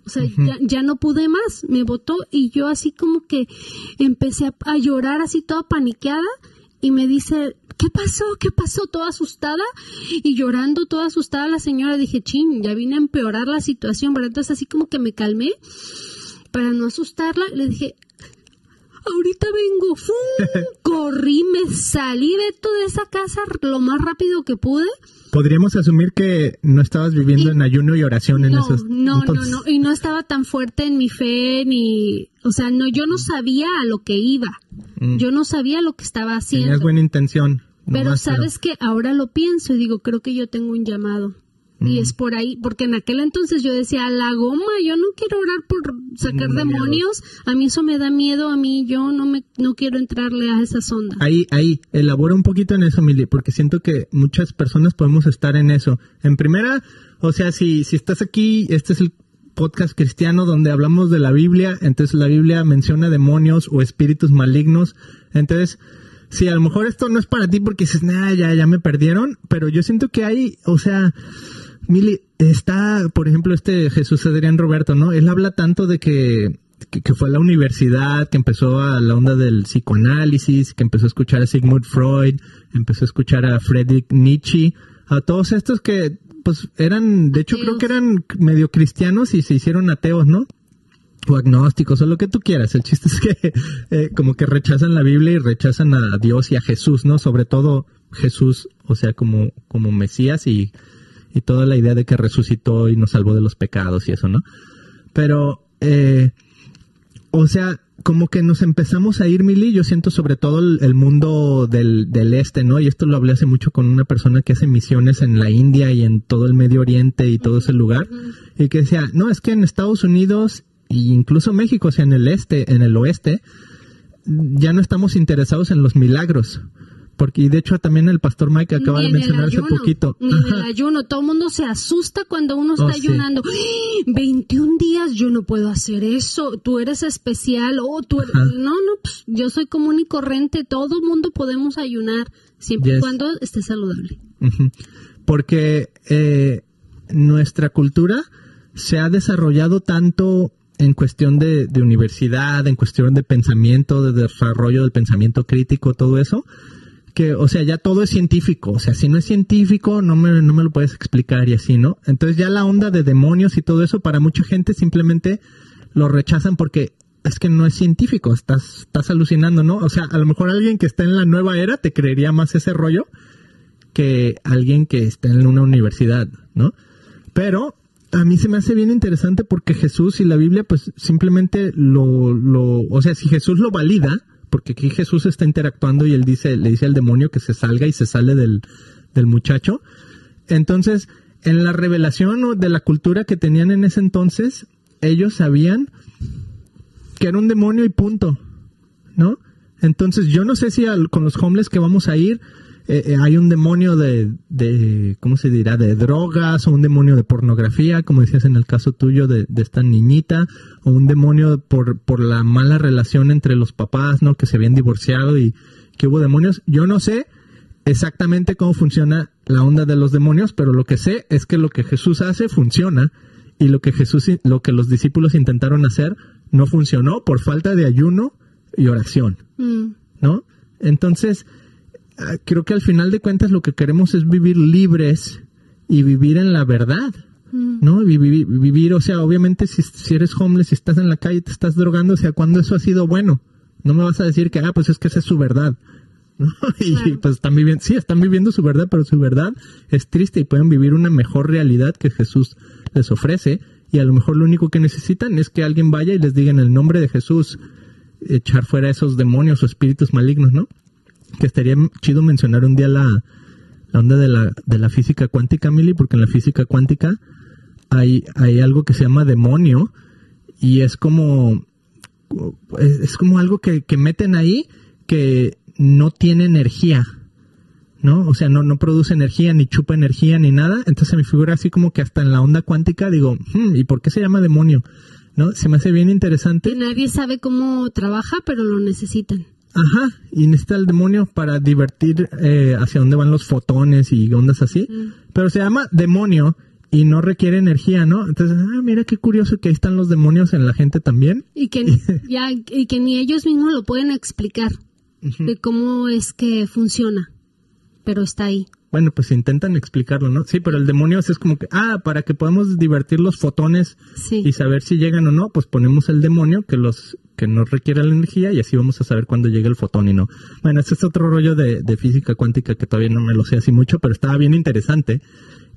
O sea, ya, ya no pude más, me botó y yo así como que empecé a, a llorar así toda paniqueada y me dice, ¿qué pasó? ¿Qué pasó? Toda asustada y llorando toda asustada la señora. Dije, chin, ya vine a empeorar la situación, ¿verdad? Entonces así como que me calmé para no asustarla. Le dije, ahorita vengo. ¡Fum! <laughs> Corrí, me salí de toda esa casa lo más rápido que pude. Podríamos asumir que no estabas viviendo Y- en ayuno y oración en No, esos no, entonces. no, no, y no estaba tan fuerte en mi fe, ni, o sea, no, yo no sabía a lo que iba, Mm. yo no sabía lo que estaba haciendo, Tenías buena intención. pero nomás, sabes que ahora lo pienso y digo, creo que yo tengo un llamado. Y es por ahí, porque en aquel entonces yo decía, a la goma, yo no quiero orar por sacar miedo. demonios, a mí eso me da miedo, a mí yo no me, no quiero entrarle a esa sonda. Ahí, ahí, elabora un poquito en eso, Mili, porque siento que muchas personas podemos estar en eso. En primera, o sea, si, si estás aquí, este es el podcast cristiano donde hablamos de la Biblia, entonces la Biblia menciona demonios o espíritus malignos, entonces, si a lo mejor esto no es para ti porque dices, nah, ya, ya me perdieron, pero yo siento que hay, o sea, Mili, está, por ejemplo, este Jesús Adrián Roberto, ¿no? Él habla tanto de que, que, que fue a la universidad, que empezó a la onda del psicoanálisis, que empezó a escuchar a Sigmund Freud, empezó a escuchar a Friedrich Nietzsche, a todos estos que, pues, eran, de hecho, creo que eran medio cristianos y se hicieron ateos, ¿no? o agnósticos o lo que tú quieras. El chiste es que <laughs> eh, como que rechazan la Biblia y rechazan a Dios y a Jesús, ¿no? Sobre todo Jesús, o sea, como, como Mesías y, y toda la idea de que resucitó y nos salvó de los pecados y eso, ¿no? Pero, eh, o sea, como que nos empezamos a ir, Mili, yo siento sobre todo el, mundo del, del este, ¿no? Y esto lo hablé hace mucho con una persona que hace misiones en la India y en todo el Medio Oriente y todo ese lugar, y que decía, no, es que en Estados Unidos e incluso México, o sea, en el este, en el oeste, ya no estamos interesados en los milagros. Porque, y de hecho, también el pastor Mike acaba de mencionar hace poquito. Ni en el ayuno. Todo el mundo se asusta cuando uno está Oh, sí. ayunando. ¡Ah! 21 días, yo no puedo hacer eso. Tú eres especial. Oh, tú eres... No, no, pues, yo soy común y corriente. Todo el mundo podemos ayunar siempre y Yes. cuando esté saludable. Porque eh, nuestra cultura se ha desarrollado tanto en cuestión de, de universidad, en cuestión de pensamiento, de desarrollo del pensamiento crítico, todo eso, o sea, ya todo es científico. O sea, si no es científico, no me, no me lo puedes explicar y así, ¿no? Entonces ya la onda de demonios y todo eso, para mucha gente simplemente lo rechazan porque es que no es científico, estás, estás alucinando, ¿no? O sea, a lo mejor alguien que está en la nueva era te creería más ese rollo que alguien que está en una universidad, ¿no? Pero a mí se me hace bien interesante porque Jesús y la Biblia pues simplemente lo, lo, o sea, si Jesús lo valida, porque aquí Jesús está interactuando y él dice, le dice al demonio que se salga y se sale del, del muchacho. Entonces, en la revelación de la cultura que tenían en ese entonces, ellos sabían que era un demonio y punto, ¿no? Entonces, yo no sé si al- con los homeless que vamos a ir eh, eh, hay un demonio de, de, ¿cómo se dirá? De drogas o un demonio de pornografía, como decías en el caso tuyo de, de esta niñita, o un demonio por, por la mala relación entre los papás, ¿no? Que se habían divorciado y que hubo demonios. Yo no sé exactamente cómo funciona la onda de los demonios, pero lo que sé es que lo que Jesús hace funciona y lo que Jesús, lo que los discípulos intentaron hacer no funcionó por falta de ayuno y oración. Mm. ¿no? Entonces, creo que al final de cuentas lo que queremos es vivir libres y vivir en la verdad, Mm. ¿no? Vivir, vivir, o sea, obviamente si, si eres homeless, si estás en la calle, te estás drogando, o sea, ¿cuándo eso ha sido bueno? No me vas a decir que, ah, pues es que esa es su verdad. ¿no? <laughs> Y Claro. pues están viviendo, sí, están viviendo su verdad, pero su verdad es triste y pueden vivir una mejor realidad que Jesús les ofrece. Y a lo mejor lo único que necesitan es que alguien vaya y les diga en el nombre de Jesús, echar fuera esos demonios o espíritus malignos, ¿no? Que estaría chido mencionar un día la, onda de la, de la física cuántica, Mili, porque en la física cuántica hay, hay algo que se llama demonio y es como es, como algo que, que meten ahí que no tiene energía, ¿no? O sea, no, no produce energía, ni chupa energía, ni nada. Entonces me figura así como que hasta en la onda cuántica digo, "Hmm, ¿y por qué se llama demonio? ¿No? Se me hace bien interesante. Y nadie sabe cómo trabaja, pero lo necesitan. Ajá, y necesita el demonio para divertir eh, hacia dónde van los fotones y ondas así. Mm. Pero se llama demonio y no requiere energía, ¿no? Entonces, ah, mira qué curioso que ahí están los demonios en la gente también. Y que, ni- <laughs> ya, y que ni ellos mismos lo pueden explicar de cómo es que funciona. Pero está ahí. Bueno, pues intentan explicarlo, ¿no? Sí, pero el demonio es como que, ah, para que podamos divertir los fotones Sí. y saber si llegan o no, pues ponemos el demonio que los que no requiere la energía y así vamos a saber cuándo llega el fotón y no. Bueno, ese es otro rollo de, de física cuántica que todavía no me lo sé así mucho, pero estaba bien interesante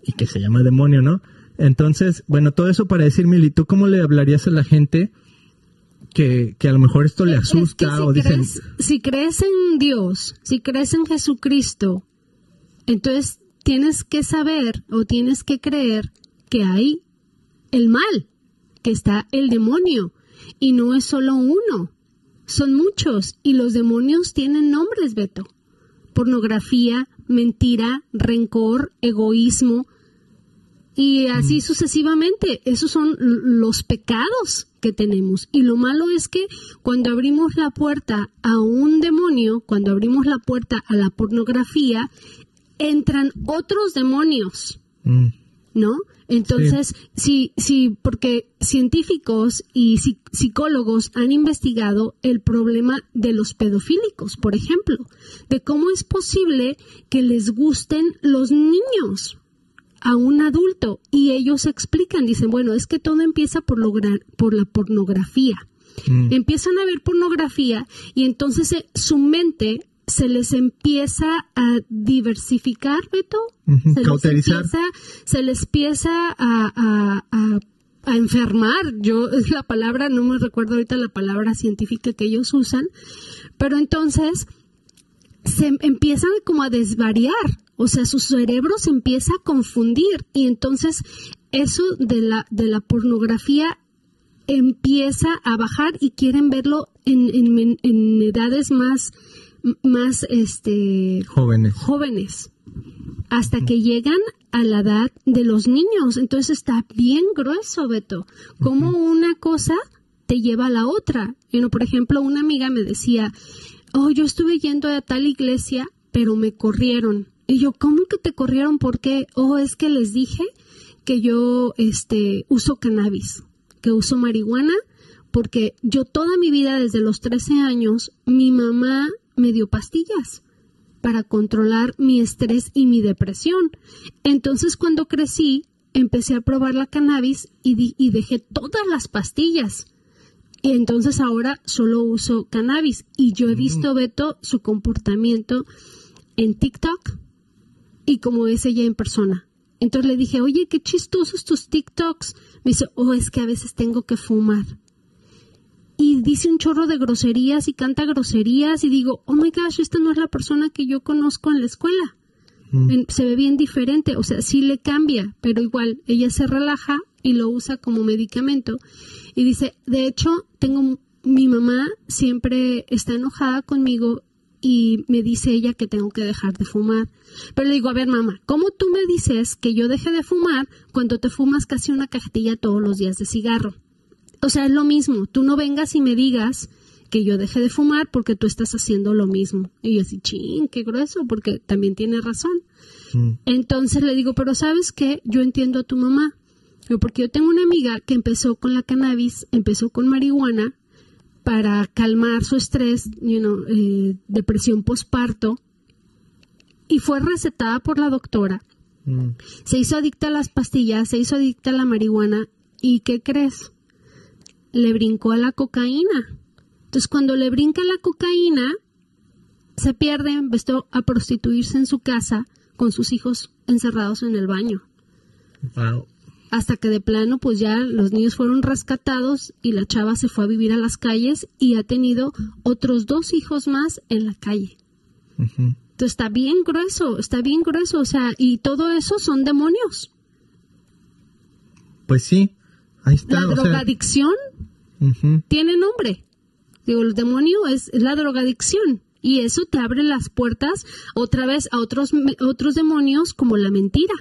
y que se llama demonio, ¿no? Entonces, bueno, todo eso para decir, Mili, ¿tú cómo le hablarías a la gente que, que a lo mejor esto le Es que asusta si o dicen, crees, si crees en Dios, si crees en Jesucristo, entonces tienes que saber o tienes que creer que hay el mal, que está el demonio. Y no es solo uno, son muchos. Y los demonios tienen nombres, Beto. Pornografía, mentira, rencor, egoísmo, y así sucesivamente. Esos son los pecados que tenemos. Y lo malo es que cuando abrimos la puerta a un demonio, cuando abrimos la puerta a la pornografía, entran otros demonios. "Mm, ¿no? Entonces, sí, sí, porque científicos y psi- psicólogos han investigado el problema de los pedofílicos, por ejemplo, de cómo es posible que les gusten los niños a un adulto y ellos explican, dicen, bueno, es que todo empieza por lograr por la pornografía. mm". Empiezan a ver pornografía y entonces eh, su mente se les empieza a diversificar, Beto. Se les empieza, se les empieza a, a- a- a enfermar. Yo, es la palabra, no me recuerdo ahorita la palabra científica que ellos usan, pero entonces se em- empiezan como a desvariar, o sea, su cerebro se empieza a confundir y entonces eso de la, de la pornografía empieza a bajar y quieren verlo en- en- en edades más, más este, jóvenes. jóvenes hasta que llegan a la edad de los niños. Entonces está bien grueso, Beto. Como una cosa te lleva a la otra. Y no, por ejemplo, una amiga me decía, oh, yo estuve yendo a tal iglesia, pero me corrieron. Y yo, ¿cómo que te corrieron? ¿Por qué? Oh, es que les dije que yo este, uso cannabis, que uso marihuana, porque yo toda mi vida, desde los 13 años, mi mamá me dio pastillas para controlar mi estrés y mi depresión. Entonces cuando crecí, empecé a probar la cannabis y, di- y dejé todas las pastillas. Y entonces ahora solo uso cannabis. Y yo he visto, Beto, su comportamiento en TikTok y como es ella en persona. Entonces le dije, oye, qué chistosos tus TikToks. Me dice, oh, es que a veces tengo que fumar y dice un chorro de groserías y canta groserías y digo, oh my gosh, esta no es la persona que yo conozco en la escuela. En- Se ve bien diferente, o sea, sí le cambia, pero igual ella se relaja y lo usa como medicamento. Y dice, de hecho, tengo mi mamá siempre está enojada conmigo y me dice ella que tengo que dejar de fumar. Pero le digo, a ver, mamá, ¿cómo tú me dices que yo deje de fumar cuando te fumas casi una cajetilla todos los días de cigarro? O sea, es lo mismo. Tú no vengas y me digas que yo deje de fumar porque tú estás haciendo lo mismo. Y yo así, ching, qué grueso, porque también tiene razón. Mm. Entonces le digo, pero ¿sabes qué? Yo entiendo a tu mamá. Porque yo tengo una amiga que empezó con la cannabis, empezó con marihuana para calmar su estrés, you know, eh, depresión posparto, y fue recetada por la doctora. Mm. Se hizo adicta a las pastillas, se hizo adicta a la marihuana, ¿y qué crees? Le brincó a la cocaína. Entonces, cuando le brinca la cocaína, se pierde, empezó a prostituirse en su casa con sus hijos encerrados en el baño. Wow. Hasta que de plano, pues ya los niños fueron rescatados y la chava se fue a vivir a las calles y ha tenido otros dos hijos más en la calle. Entonces está bien grueso, está bien grueso, o sea, y todo eso son demonios. Pues sí, ahí está. La sea, tiene nombre. Digo, el demonio es, es la drogadicción. Y eso te abre las puertas otra vez a otros, otros demonios como la mentira,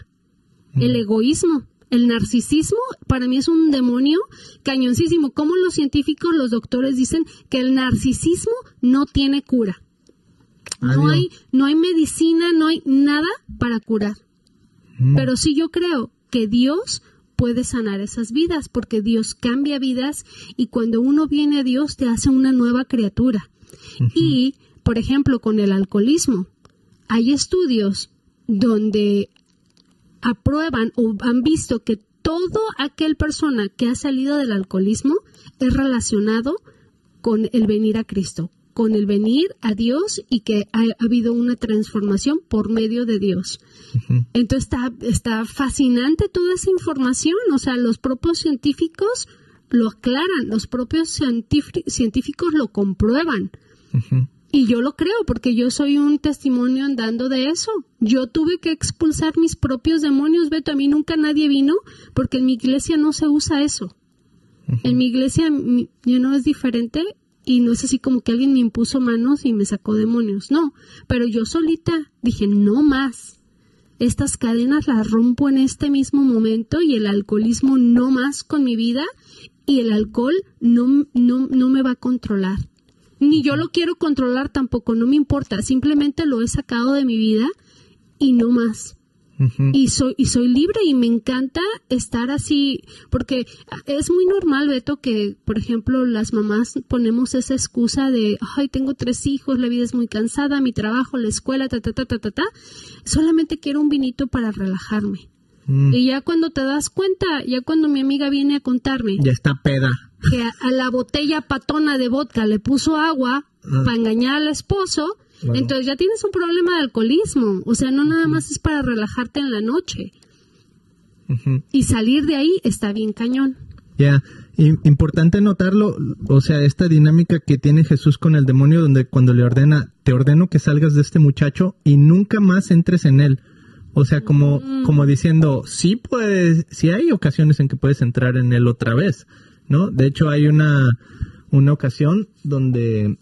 el egoísmo, el narcisismo. Para mí es un demonio cañoncísimo. Como los científicos, los doctores dicen que el narcisismo no tiene cura. No Adiós. hay, no hay medicina, no hay nada para curar. Pero sí yo creo que Dios puede sanar esas vidas, porque Dios cambia vidas y cuando uno viene a Dios te hace una nueva criatura. Y, por ejemplo, con el alcoholismo, hay estudios donde aprueban o han visto que todo aquel persona que ha salido del alcoholismo es relacionado con el venir a Cristo, con el venir a Dios y que ha, ha habido una transformación por medio de Dios. Entonces está, está fascinante toda esa información, o sea, los propios científicos lo aclaran, los propios científi- científicos lo comprueban. Y yo lo creo porque yo soy un testimonio andando de eso. Yo tuve que expulsar mis propios demonios, Beto. A mí nunca nadie vino porque en mi iglesia no se usa eso. En mi iglesia ya no es diferente y no es así como que alguien me impuso manos y me sacó demonios. No, pero yo solita dije, no más. Estas cadenas las rompo en este mismo momento y el alcoholismo no más con mi vida y el alcohol no, no, no me va a controlar. Ni yo lo quiero controlar tampoco, no me importa. Simplemente lo he sacado de mi vida y no más Y soy y soy libre y me encanta estar así porque es muy normal Beto que por ejemplo las mamás ponemos esa excusa de ay tengo tres hijos la vida es muy cansada mi trabajo la escuela ta ta ta ta ta ta solamente quiero un vinito para relajarme Mm. y ya cuando te das cuenta ya cuando mi amiga viene a contarme Ya está peda. que a, a la botella patona de vodka le puso agua Ah. para engañar al esposo, Claro. entonces ya tienes un problema de alcoholismo. O sea, no nada más es para relajarte en la noche. Y salir de ahí está bien cañón. Ya, importante notarlo, o sea, esta dinámica que tiene Jesús con el demonio, donde cuando le ordena, te ordeno que salgas de este muchacho y nunca más entres en él. O sea, como, como diciendo, sí puedes, sí hay ocasiones en que puedes entrar en él otra vez, ¿no? De hecho, hay una, una ocasión donde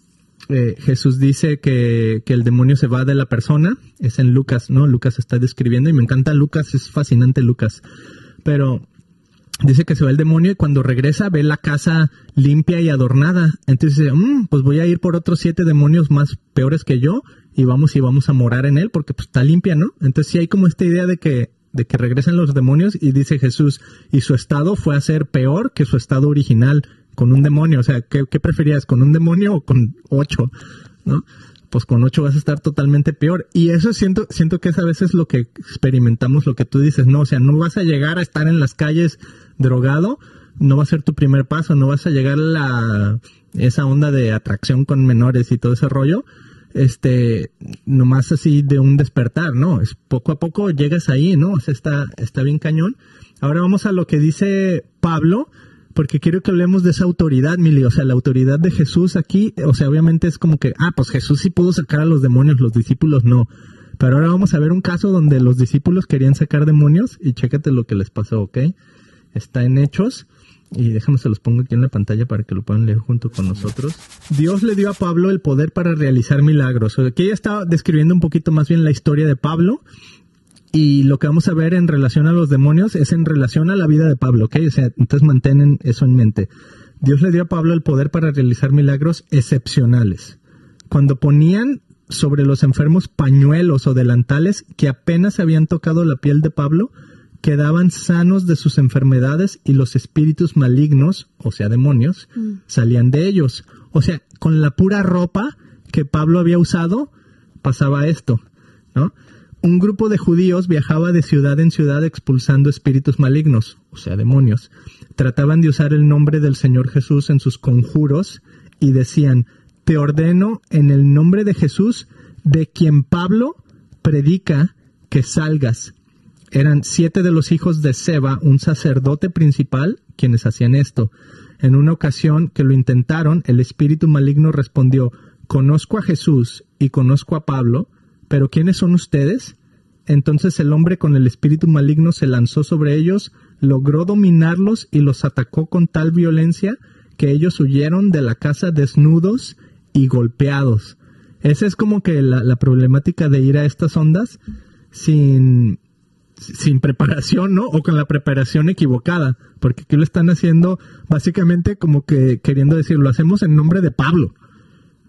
eh, Jesús dice que, que el demonio se va de la persona, es en Lucas, ¿no? Lucas está describiendo y me encanta Lucas, es fascinante Lucas, pero dice que se va el demonio y cuando regresa ve la casa limpia y adornada. Entonces dice, "Mm, pues voy a ir por otros siete demonios más peores que yo y vamos y vamos a morar en él porque pues está limpia, ¿no? Entonces sí hay como esta idea de que de que regresan los demonios y dice Jesús y su estado fue a ser peor que su estado original con un demonio. O sea, ¿qué, preferías? ¿Con un demonio o con ocho? ¿No? Pues con ocho vas a estar totalmente peor. Y eso siento, siento que es a veces lo que experimentamos, lo que tú dices, no, o sea, no vas a llegar a estar en las calles drogado, no va a ser tu primer paso, no vas a llegar a la, esa onda de atracción con menores y todo ese rollo, este, nomás así de un despertar, ¿no? Es poco a poco llegas ahí, ¿no? O sea, está, está bien cañón. Ahora vamos a lo que dice Pablo, porque quiero que hablemos de esa autoridad, Mili, o sea, la autoridad de Jesús aquí, o sea, obviamente es como que, ah, pues Jesús sí pudo sacar a los demonios, los discípulos no. Pero ahora vamos a ver un caso donde los discípulos querían sacar demonios y chécate lo que les pasó, ¿ok? Está en Hechos, y déjame se los pongo aquí en la pantalla para que lo puedan leer junto con nosotros. Dios le dio a Pablo el poder para realizar milagros. Aquí ella está describiendo un poquito más bien la historia de Pablo y lo que vamos a ver en relación a los demonios es en relación a la vida de Pablo, ¿ok? O sea, entonces mantienen eso en mente. Dios le dio a Pablo el poder para realizar milagros excepcionales. Cuando ponían sobre los enfermos pañuelos o delantales que apenas habían tocado la piel de Pablo, quedaban sanos de sus enfermedades y los espíritus malignos, o sea, demonios, Mm. salían de ellos. O sea, con la pura ropa que Pablo había usado, pasaba esto, ¿no? Un grupo de judíos viajaba de ciudad en ciudad expulsando espíritus malignos, o sea, demonios. Trataban de usar el nombre del Señor Jesús en sus conjuros y decían, te ordeno en el nombre de Jesús, de quien Pablo predica, que salgas. Eran siete de los hijos de Seba, un sacerdote principal, quienes hacían esto. En una ocasión que lo intentaron, el espíritu maligno respondió, conozco a Jesús y conozco a Pablo, pero ¿quiénes son ustedes? Entonces el hombre con el espíritu maligno se lanzó sobre ellos, logró dominarlos y los atacó con tal violencia que ellos huyeron de la casa desnudos y golpeados. Esa es como que la, problemática de ir a estas ondas sin, sin preparación, ¿no? O con la preparación equivocada, porque aquí lo están haciendo básicamente como que queriendo decir, lo hacemos en nombre de Pablo,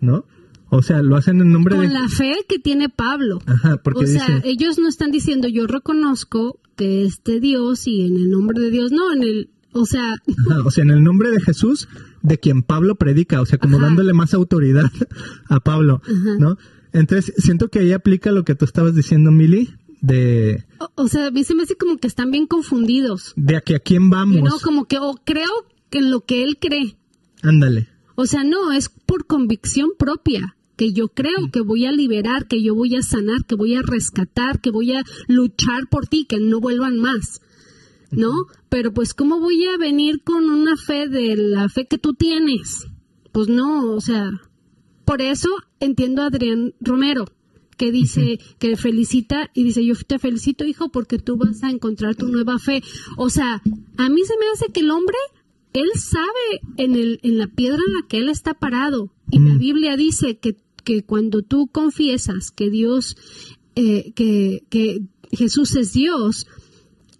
¿no? O sea, lo hacen en nombre Con de... la fe que tiene Pablo. Ajá, porque o sea, dice... ellos no están diciendo yo reconozco que este Dios y en el nombre de Dios, no, en el, o sea, <laughs> Ajá, o sea, en el nombre de Jesús, de quien Pablo predica, o sea, como Ajá. dándole más autoridad <laughs> a Pablo, Ajá. ¿no? Entonces, siento que ahí aplica lo que tú estabas diciendo, Mili, de, o, o sea, a mí se me hace como que están bien confundidos. de a que a quién vamos. You know, como que, o creo que en lo que él cree. Ándale. O sea, no, es por convicción propia que yo creo que voy a liberar, que yo voy a sanar, que voy a rescatar, que voy a luchar por ti, que no vuelvan más. ¿No? Pero pues, ¿cómo voy a venir con una fe de la fe que tú tienes? Pues no, o sea, por eso entiendo a Adrián Romero, que dice, que felicita y dice, yo te felicito, hijo, porque tú vas a encontrar tu nueva fe. O sea, a mí se me hace que el hombre, él sabe en, el, en la piedra en la que él está parado. Y la. Biblia dice que, que cuando tú confiesas que Dios, eh, que, que Jesús es Dios,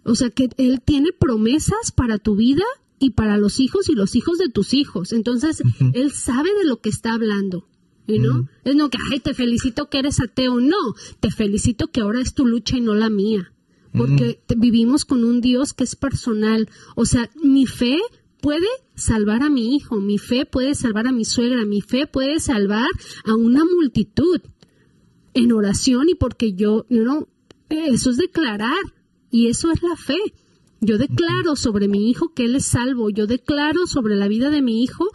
o sea, que Él tiene promesas para tu vida y para los hijos y los hijos de tus hijos. Entonces. Él sabe de lo que está hablando. Ujú. Es no que, ay, te felicito que eres ateo. No, te felicito que ahora es tu lucha y no la mía. Porque te- vivimos con un Dios que es personal. O sea, mi fe puede salvar a mi hijo, mi fe puede salvar a mi suegra, mi fe puede salvar a una multitud en oración y porque yo, you know, eso es declarar y eso es la fe. Yo declaro sobre mi hijo que él es salvo, yo declaro sobre la vida de mi hijo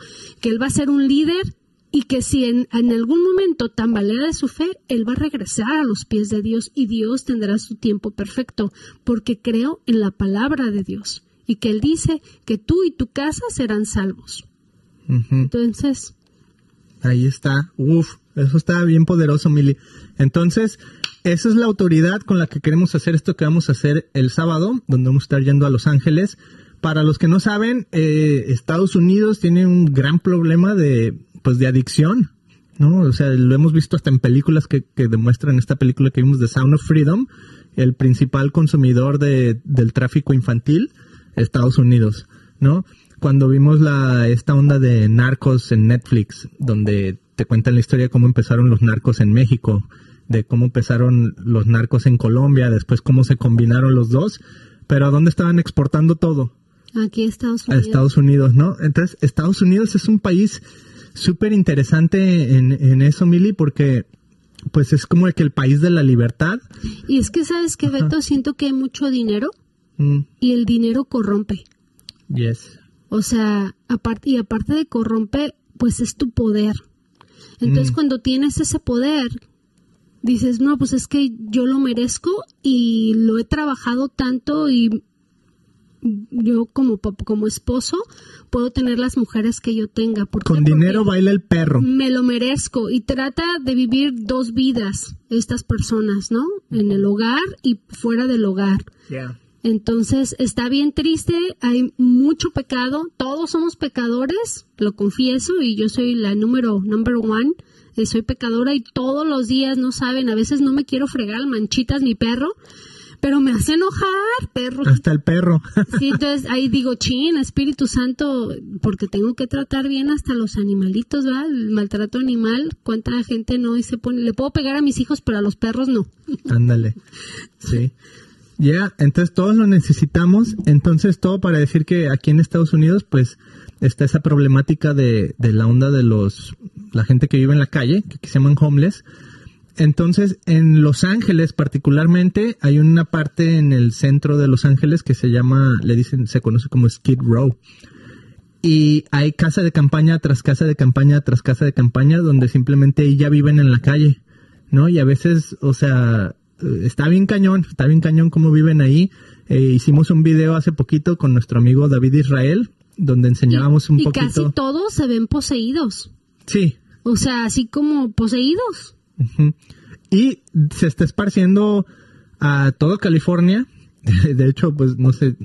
que él va a ser un líder y que si en, en algún momento tambalea de su fe, él va a regresar a los pies de Dios y Dios tendrá su tiempo perfecto, porque creo en la palabra de Dios y que él dice que tú y tu casa serán salvos. Ujú. Entonces, Ahí está. Uf, eso está bien poderoso, Mili. Entonces, esa es la autoridad con la que queremos hacer esto que vamos a hacer el sábado, donde vamos a estar yendo a Los Ángeles. Para los que no saben, eh, Estados Unidos tiene un gran problema de, pues, de adicción, ¿no? O sea, lo hemos visto hasta en películas que, que demuestran esta película que vimos de Sound of Freedom, el principal consumidor de, del tráfico infantil, Estados Unidos, ¿no? Cuando vimos la, esta onda de narcos en Netflix, donde te cuentan la historia de cómo empezaron los narcos en México, de cómo empezaron los narcos en Colombia, después cómo se combinaron los dos, pero ¿a dónde estaban exportando todo? aquí Estados a Unidos. Estados Unidos, ¿no? Entonces, Estados Unidos es un país súper interesante en, en eso, Mili, porque pues es como que el país de la libertad. Y es que, ¿sabes que. Beto? Siento que hay mucho dinero Mm, y el dinero corrompe. yes. O sea, aparte, y aparte de corrompe, pues es tu poder. Entonces, Mm. cuando tienes ese poder, dices, no, pues es que yo lo merezco y lo he trabajado tanto y yo como, como esposo puedo tener las mujeres que yo tenga. ¿Por? Con Porque dinero baila el perro. me lo merezco y trata de vivir dos vidas estas personas, ¿no? En el hogar y fuera del hogar. Entonces está bien triste, hay mucho pecado, todos somos pecadores, lo confieso, y yo soy la número number one, eh, soy pecadora y todos los días, no saben, a veces no me quiero fregar manchitas mi perro, pero me hace enojar, perro. Hasta el perro. Sí, entonces ahí digo, chin, Espíritu Santo, porque tengo que tratar bien hasta los animalitos, ¿verdad? El maltrato animal, cuánta gente no y se pone, le puedo pegar a mis hijos, pero a los perros no. Ándale. Sí. <laughs> Ya, entonces todos lo necesitamos. Entonces todo para decir que aquí en Estados Unidos, pues está esa problemática de, la onda de los, la gente que vive en la calle, que se llaman homeless. Entonces, en Los Ángeles particularmente, hay una parte en el centro de Los Ángeles que se llama, le dicen, se conoce como Skid Row. Y hay casa de campaña tras casa de campaña tras casa de campaña donde simplemente ya viven en la calle, ¿no? Y a veces, o sea, está bien cañón, está bien cañón cómo viven ahí. Eh, hicimos un video hace poquito con nuestro amigo David Israel, donde enseñábamos un y poquito. casi todos se ven poseídos. Sí. O sea, así como poseídos. Y se está esparciendo a toda California. <laughs> De hecho, pues no sé,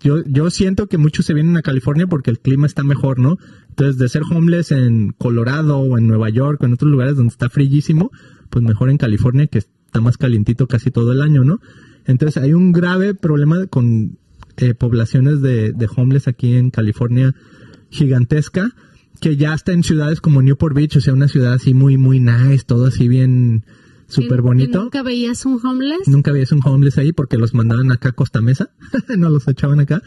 yo, yo siento que muchos se vienen a California porque el clima está mejor, ¿no? Entonces, de ser homeless en Colorado o en Nueva York o en otros lugares donde está frillísimo, pues mejor en California que está más calientito casi todo el año, ¿no? Entonces, hay un grave problema con eh, poblaciones de, de homeless aquí en California gigantesca que ya está en ciudades como Newport Beach, o sea, una ciudad así muy, muy nice, todo así bien súper bonito. ¿Nunca veías un homeless? Nunca habías un homeless ahí porque los mandaban acá a Costa Mesa, <laughs> no los echaban acá.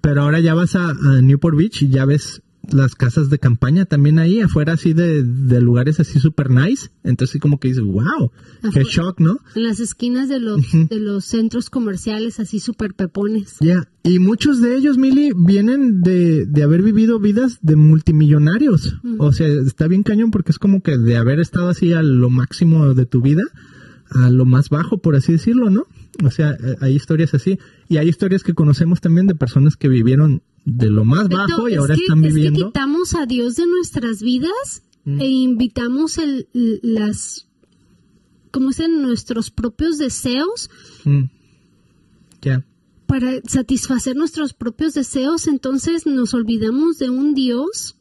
Pero ahora ya vas a, a Newport Beach y ya ves las casas de campaña también ahí afuera así de, de lugares así super nice. Entonces como que dices, wow, qué shock, ¿no? En las esquinas de los, de los centros comerciales, así súper pepones. Ya, y muchos de ellos, Mili, vienen de, de haber vivido vidas de multimillonarios. O sea, está bien cañón porque es como que de haber estado así a lo máximo de tu vida, a lo más bajo, por así decirlo, ¿no? O sea, eh, hay historias así. Y hay historias que conocemos también de personas que vivieron de lo más bajo y es ahora que- están es que viviendo. quitamos a Dios de nuestras vidas Mm. e invitamos el, las, como dicen, nuestros propios deseos Mm. Ya. para satisfacer nuestros propios deseos, entonces nos olvidamos de un Dios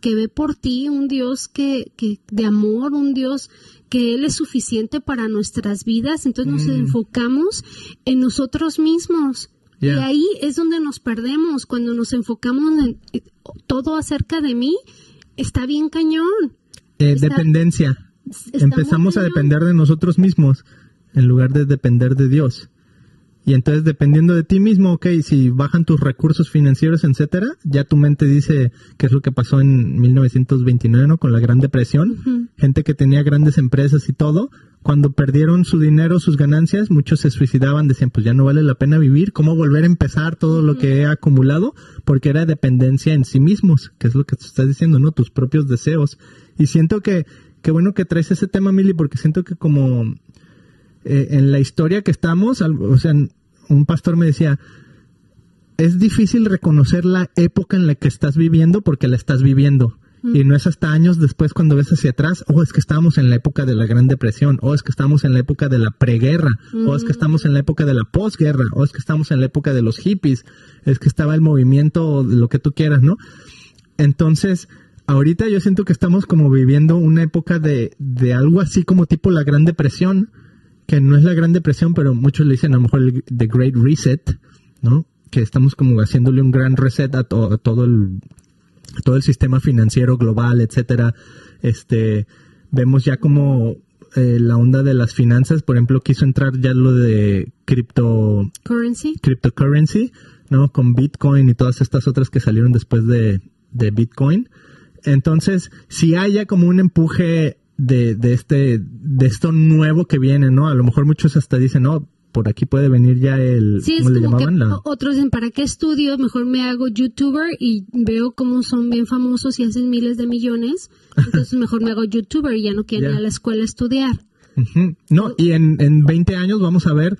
que ve por ti, un Dios que, que de amor, un Dios que Él es suficiente para nuestras vidas, entonces nos Mm. enfocamos en nosotros mismos. Y ahí es donde nos perdemos, cuando nos enfocamos en eh, todo acerca de mí, está bien cañón. Eh, Está- dependencia. está Empezamos a depender de nosotros mismos en lugar de depender de Dios. Y entonces dependiendo de ti mismo, ok, si bajan tus recursos financieros, etcétera, ya tu mente dice qué es lo que pasó en 1929, ¿no? Con la Gran Depresión. Gente que tenía grandes empresas y todo, cuando perdieron su dinero, sus ganancias, muchos se suicidaban, decían, pues ya no vale la pena vivir, ¿cómo volver a empezar todo lo que he acumulado? Porque era dependencia en sí mismos, que es lo que te estás diciendo, ¿no? Tus propios deseos. Y siento que, qué bueno que traes ese tema, Mili, porque siento que como eh, en la historia que estamos, o sea, un pastor me decía, es difícil reconocer la época en la que estás viviendo porque la estás viviendo. Y no es hasta años después cuando ves hacia atrás, oh, es que estábamos en la época de la Gran Depresión, o es que estamos en la época de la preguerra, o es que estamos en la época de la posguerra, o es que estamos en la época de los hippies, es que estaba el movimiento, lo que tú quieras, ¿no? Entonces, ahorita yo siento que estamos como viviendo una época de, de algo así como tipo la Gran Depresión, que no es la Gran Depresión, pero muchos le dicen a lo mejor el The Great Reset, ¿no? Que estamos como haciéndole un gran reset a, to- a todo el a todo el sistema financiero global, etcétera. Este, vemos ya como eh, la onda de las finanzas, por ejemplo, quiso entrar ya lo de cripto Currency. cryptocurrency, ¿no? Con Bitcoin y todas estas otras que salieron después de, de Bitcoin. Entonces, si haya como un empuje de, de este, de esto nuevo que viene, ¿no? A lo mejor muchos hasta dicen, no, por aquí puede venir ya el, Sí, es ¿cómo le como que llamaban? La- o- otros dicen, ¿para qué estudio? Mejor me hago youtuber y veo cómo son bien famosos y hacen miles de millones. Entonces <laughs> mejor me hago youtuber y ya no quiero ir a la escuela a estudiar. No, y en, en 20 años vamos a ver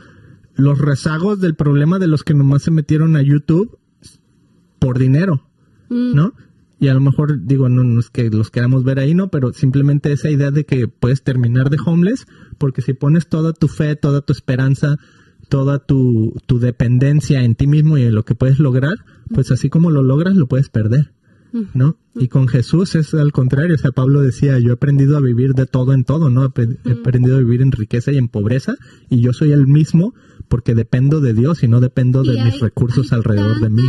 los rezagos del problema de los que nomás se metieron a YouTube por dinero, Mm. ¿no? Y a lo mejor, digo, no, no es que los queramos ver ahí, ¿no? Pero simplemente esa idea de que puedes terminar de homeless, porque si pones toda tu fe, toda tu esperanza, toda tu, tu dependencia en ti mismo y en lo que puedes lograr, pues así como lo logras, lo puedes perder. ¿no? Y con Jesús es al contrario, o sea, Pablo decía, yo he aprendido a vivir de todo en todo, ¿no? He aprendido a vivir en riqueza y en pobreza, y yo soy el mismo porque dependo de Dios y no dependo de mis recursos alrededor de mí.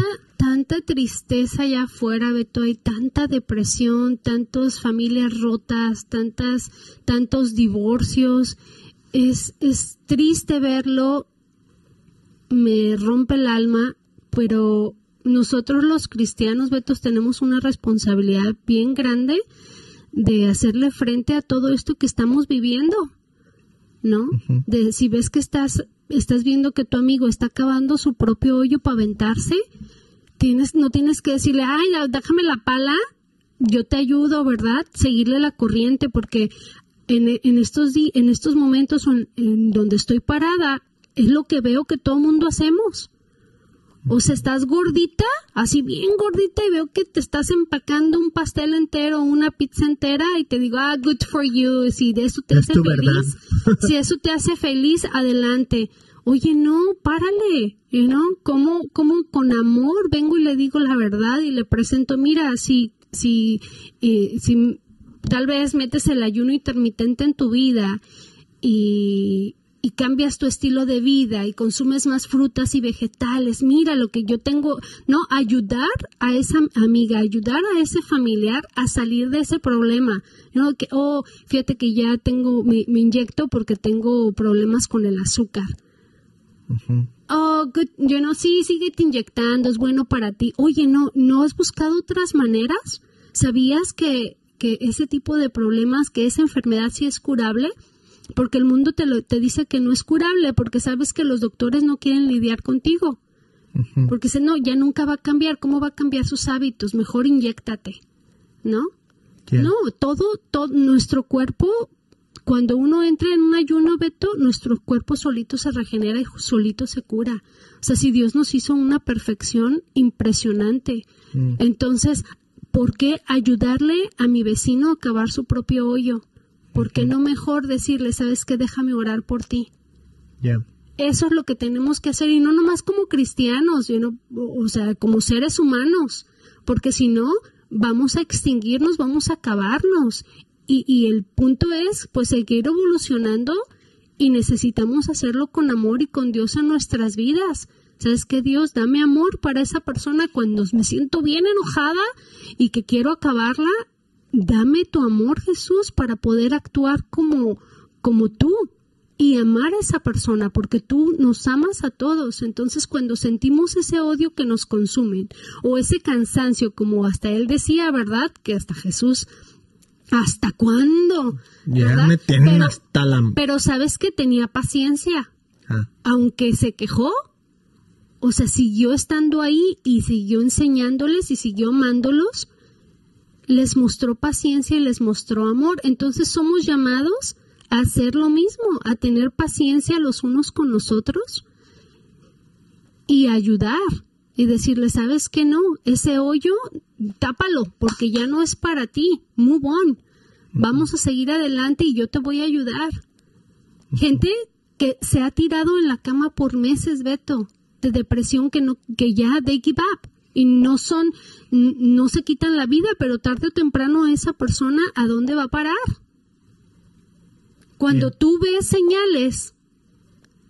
Tanta tristeza allá afuera, Beto, hay tanta depresión, tantas familias rotas, tantas, tantos divorcios. Es, es triste verlo, me rompe el alma, pero nosotros los cristianos, Betos, tenemos una responsabilidad bien grande de hacerle frente a todo esto que estamos viviendo, ¿no? De si ves que estás, estás viendo que tu amigo está acabando su propio hoyo para aventarse, tienes, no tienes que decirle, ay, déjame la pala, yo te ayudo, ¿verdad? Seguirle la corriente, porque en, en estos, en estos momentos en donde estoy parada, es lo que veo que todo mundo hacemos. O sea, estás gordita, así bien gordita, y veo que te estás empacando un pastel entero, una pizza entera, y te digo, ah, good for you. Si de eso te hace feliz, <laughs> si eso te hace feliz, adelante. Oye, no, párale, ¿no? ¿Cómo, ¿Cómo con amor vengo y le digo la verdad y le presento, mira, si, si, eh, si tal vez metes el ayuno intermitente en tu vida y, cambias tu estilo de vida y consumes más frutas y vegetales, mira lo que yo tengo, no, ayudar a esa amiga, ayudar a ese familiar a salir de ese problema, no, que, oh, fíjate que ya tengo, me, inyecto porque tengo problemas con el azúcar. Oh, yo no, sí, sigue inyectando, es bueno para ti. Oye, no, ¿no has buscado otras maneras? ¿Sabías que, que ese tipo de problemas, que esa enfermedad sí es curable? porque el mundo te, lo, te dice que no es curable, porque sabes que los doctores no quieren lidiar contigo. Porque dicen, no, ya nunca va a cambiar, ¿cómo va a cambiar sus hábitos? Mejor inyectate, ¿no? No, todo, todo, nuestro cuerpo, cuando uno entra en un ayuno, Beto, nuestro cuerpo solito se regenera y solito se cura. O sea, si Dios nos hizo una perfección impresionante. Mm. Entonces, ¿por qué ayudarle a mi vecino a acabar su propio hoyo? ¿Por qué no mejor decirle, sabes qué, déjame orar por ti? Eso es lo que tenemos que hacer y no nomás como cristianos, o sea, como seres humanos, porque si no, vamos a extinguirnos, vamos a acabarnos. Y, y el punto es, pues, seguir evolucionando y necesitamos hacerlo con amor y con Dios en nuestras vidas. ¿Sabes qué, Dios? Dame amor para esa persona cuando me siento bien enojada y que quiero acabarla dame tu amor, Jesús, para poder actuar como, como tú y amar a esa persona, porque tú nos amas a todos. Entonces, cuando sentimos ese odio que nos consumen o ese cansancio, como hasta él decía, ¿verdad? Que hasta Jesús ¿Hasta cuándo? Ya me tienen hasta la... Pero sabes que tenía paciencia. Ah. Aunque se quejó, o sea, siguió estando ahí y siguió enseñándoles y siguió amándolos les mostró paciencia y les mostró amor. Entonces somos llamados a hacer lo mismo, a tener paciencia los unos con nosotros y ayudar y decirle, ¿sabes qué no? Ese hoyo, tápalo, porque ya no es para ti. Move on. Vamos a seguir adelante y yo te voy a ayudar. Gente que se ha tirado en la cama por meses, Beto, de depresión que no, que ya they give up y no son, no se quitan la vida, pero tarde o temprano esa persona a dónde va a parar. Cuando tú ves señales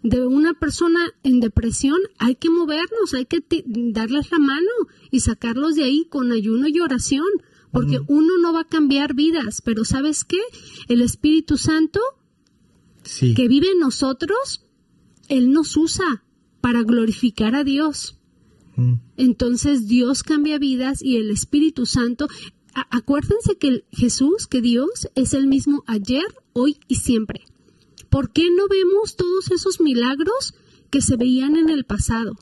de una persona en depresión, hay que movernos, hay que darles la mano y sacarlos de ahí con ayuno y oración, porque uno no va a cambiar vidas, pero ¿sabes qué? El Espíritu Santo que vive en nosotros, Él nos usa para glorificar a Dios. Entonces Dios cambia vidas y el Espíritu Santo. acuérdense que Jesús, que Dios es el mismo ayer, hoy y siempre. ¿Por qué no vemos todos esos milagros que se veían en el pasado?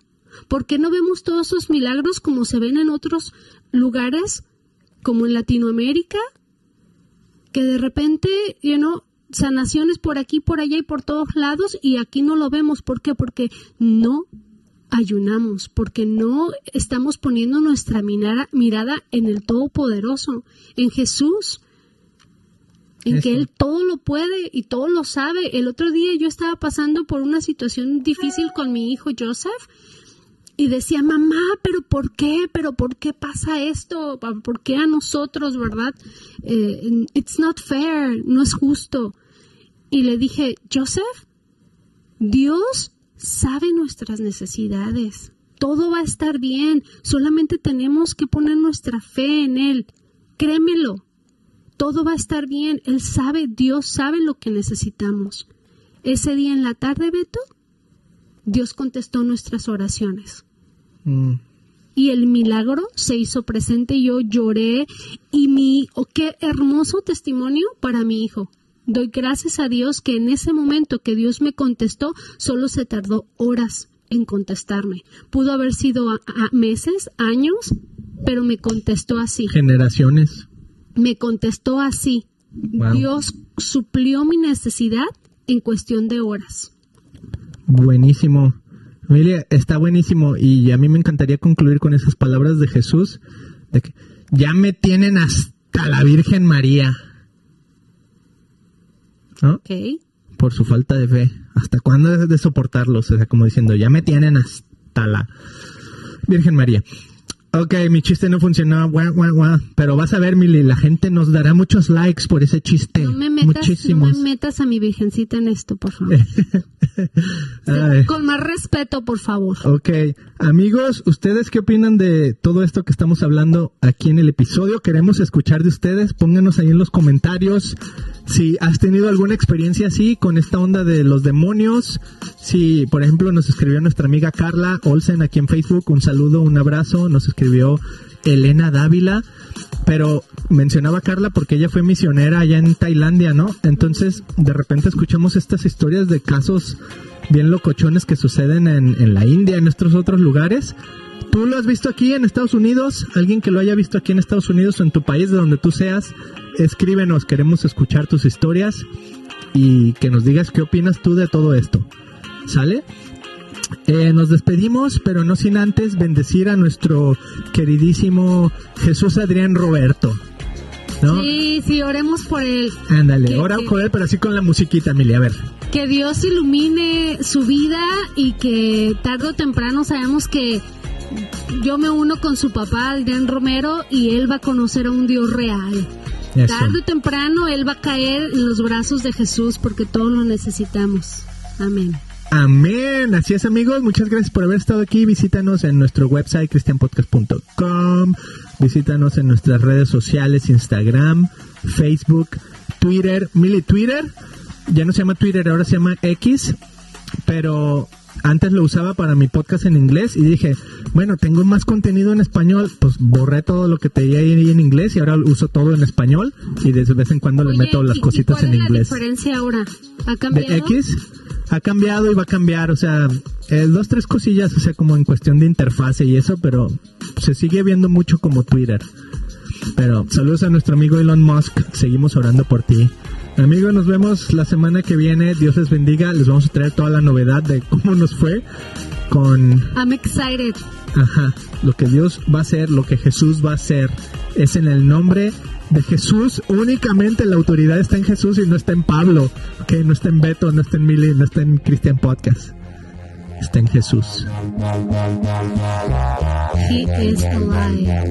¿Por qué no vemos todos esos milagros como se ven en otros lugares, como en Latinoamérica? Que de repente, you sanaciones por aquí, por allá y por todos lados y aquí no lo vemos. ¿Por qué? Porque no ayunamos, porque no estamos poniendo nuestra mirada, en el Todopoderoso, en Jesús. En que. Él todo lo puede y todo lo sabe. El otro día yo estaba pasando por una situación difícil con mi hijo Joseph y decía, mamá, pero ¿por qué? ¿Pero por qué pasa esto? ¿Por qué a nosotros, verdad? Eh, it's not fair, no es justo. Y le dije, Joseph, Dios sabe nuestras necesidades. Todo va a estar bien. Solamente tenemos que poner nuestra fe en Él. Créemelo. Todo va a estar bien. Él sabe, Dios sabe lo que necesitamos. Ese día en la tarde, Beto, Dios contestó nuestras oraciones. Mm. Y el milagro se hizo presente. Yo lloré y mi, oh, qué hermoso testimonio para mi hijo. Doy gracias a Dios que en ese momento que Dios me contestó, solo se tardó horas en contestarme. Pudo haber sido a- a meses, años, pero me contestó así. Generaciones. Me contestó así. Wow. Dios suplió mi necesidad en cuestión de horas. Buenísimo. Emilia, está buenísimo y a mí me encantaría concluir con esas palabras de Jesús, de que ya me tienen hasta la Virgen María. ¿No? ¿Ok? Por su falta de fe. ¿Hasta cuándo de soportarlos? O sea, como diciendo, ya me tienen hasta la Virgen María. Ok, mi chiste no funcionó, guau, guau, guau. pero vas a ver, Mili, la gente nos dará muchos likes por ese chiste. No me metas, no Muchísimos. me metas a mi virgencita en esto, por favor. <laughs> Con más respeto, por favor. Ok, amigos, ¿ustedes qué opinan de todo esto que estamos hablando aquí en el episodio? Queremos escuchar de ustedes, pónganos ahí en los comentarios si has tenido alguna experiencia así con esta onda de los demonios. Si, por ejemplo, nos escribió nuestra amiga Carla Olsen aquí en Facebook, un saludo, un abrazo, nos escribió Elena Dávila, pero mencionaba Carla porque ella fue misionera allá en Tailandia, ¿no? Entonces, de repente escuchamos estas historias de casos bien locochones que suceden en, la India, en estos otros lugares. ¿Tú lo has visto aquí en Estados Unidos? ¿Alguien que lo haya visto aquí en Estados Unidos o en tu país, de donde tú seas? Escríbenos, queremos escuchar tus historias y que nos digas qué opinas tú de todo esto. ¿Sale? Eh, nos despedimos, pero no sin antes bendecir a nuestro queridísimo Jesús Adrián Roberto. ¿No? Sí, sí, oremos por él. Ándale, ora con él, pero así con la musiquita, Emilia. A ver. Que Dios ilumine su vida y que tarde o temprano sabemos que yo me uno con su papá, Adrián Romero, y él va a conocer a un Dios real. Eso. Tarde o temprano él va a caer en los brazos de Jesús porque todos lo necesitamos. Amén. Amén. Así es, amigos. Muchas gracias por haber estado aquí. Visítanos en nuestro website cristianpodcast.com. Visítanos en nuestras redes sociales, Instagram, Facebook, Twitter. Mili, Twitter ya no se llama Twitter, ahora se llama X. Pero antes lo usaba para mi podcast en inglés y dije, bueno, tengo más contenido en español, pues borré todo lo que tenía ahí en inglés y ahora uso todo en español y de vez en cuando le meto las ¿y- y cositas cuál en es inglés. la diferencia ahora? ¿Ha de cambiado? X ha cambiado y va a cambiar, o sea, eh, dos, tres cosillas, o sea, como en cuestión de interfase y eso, pero se sigue viendo mucho como Twitter. Pero saludos a nuestro amigo Elon Musk, seguimos orando por ti. Amigos, nos vemos la semana que viene, Dios les bendiga, les vamos a traer toda la novedad de cómo nos fue con I'm excited. Ajá, lo que Dios va a hacer, lo que Jesús va a hacer, es en el nombre de Jesús. Únicamente la autoridad está en Jesús y no está en Pablo, que no está en Beto, no está en Mili, no está en Christian Podcast. Está en Jesús. He is alive.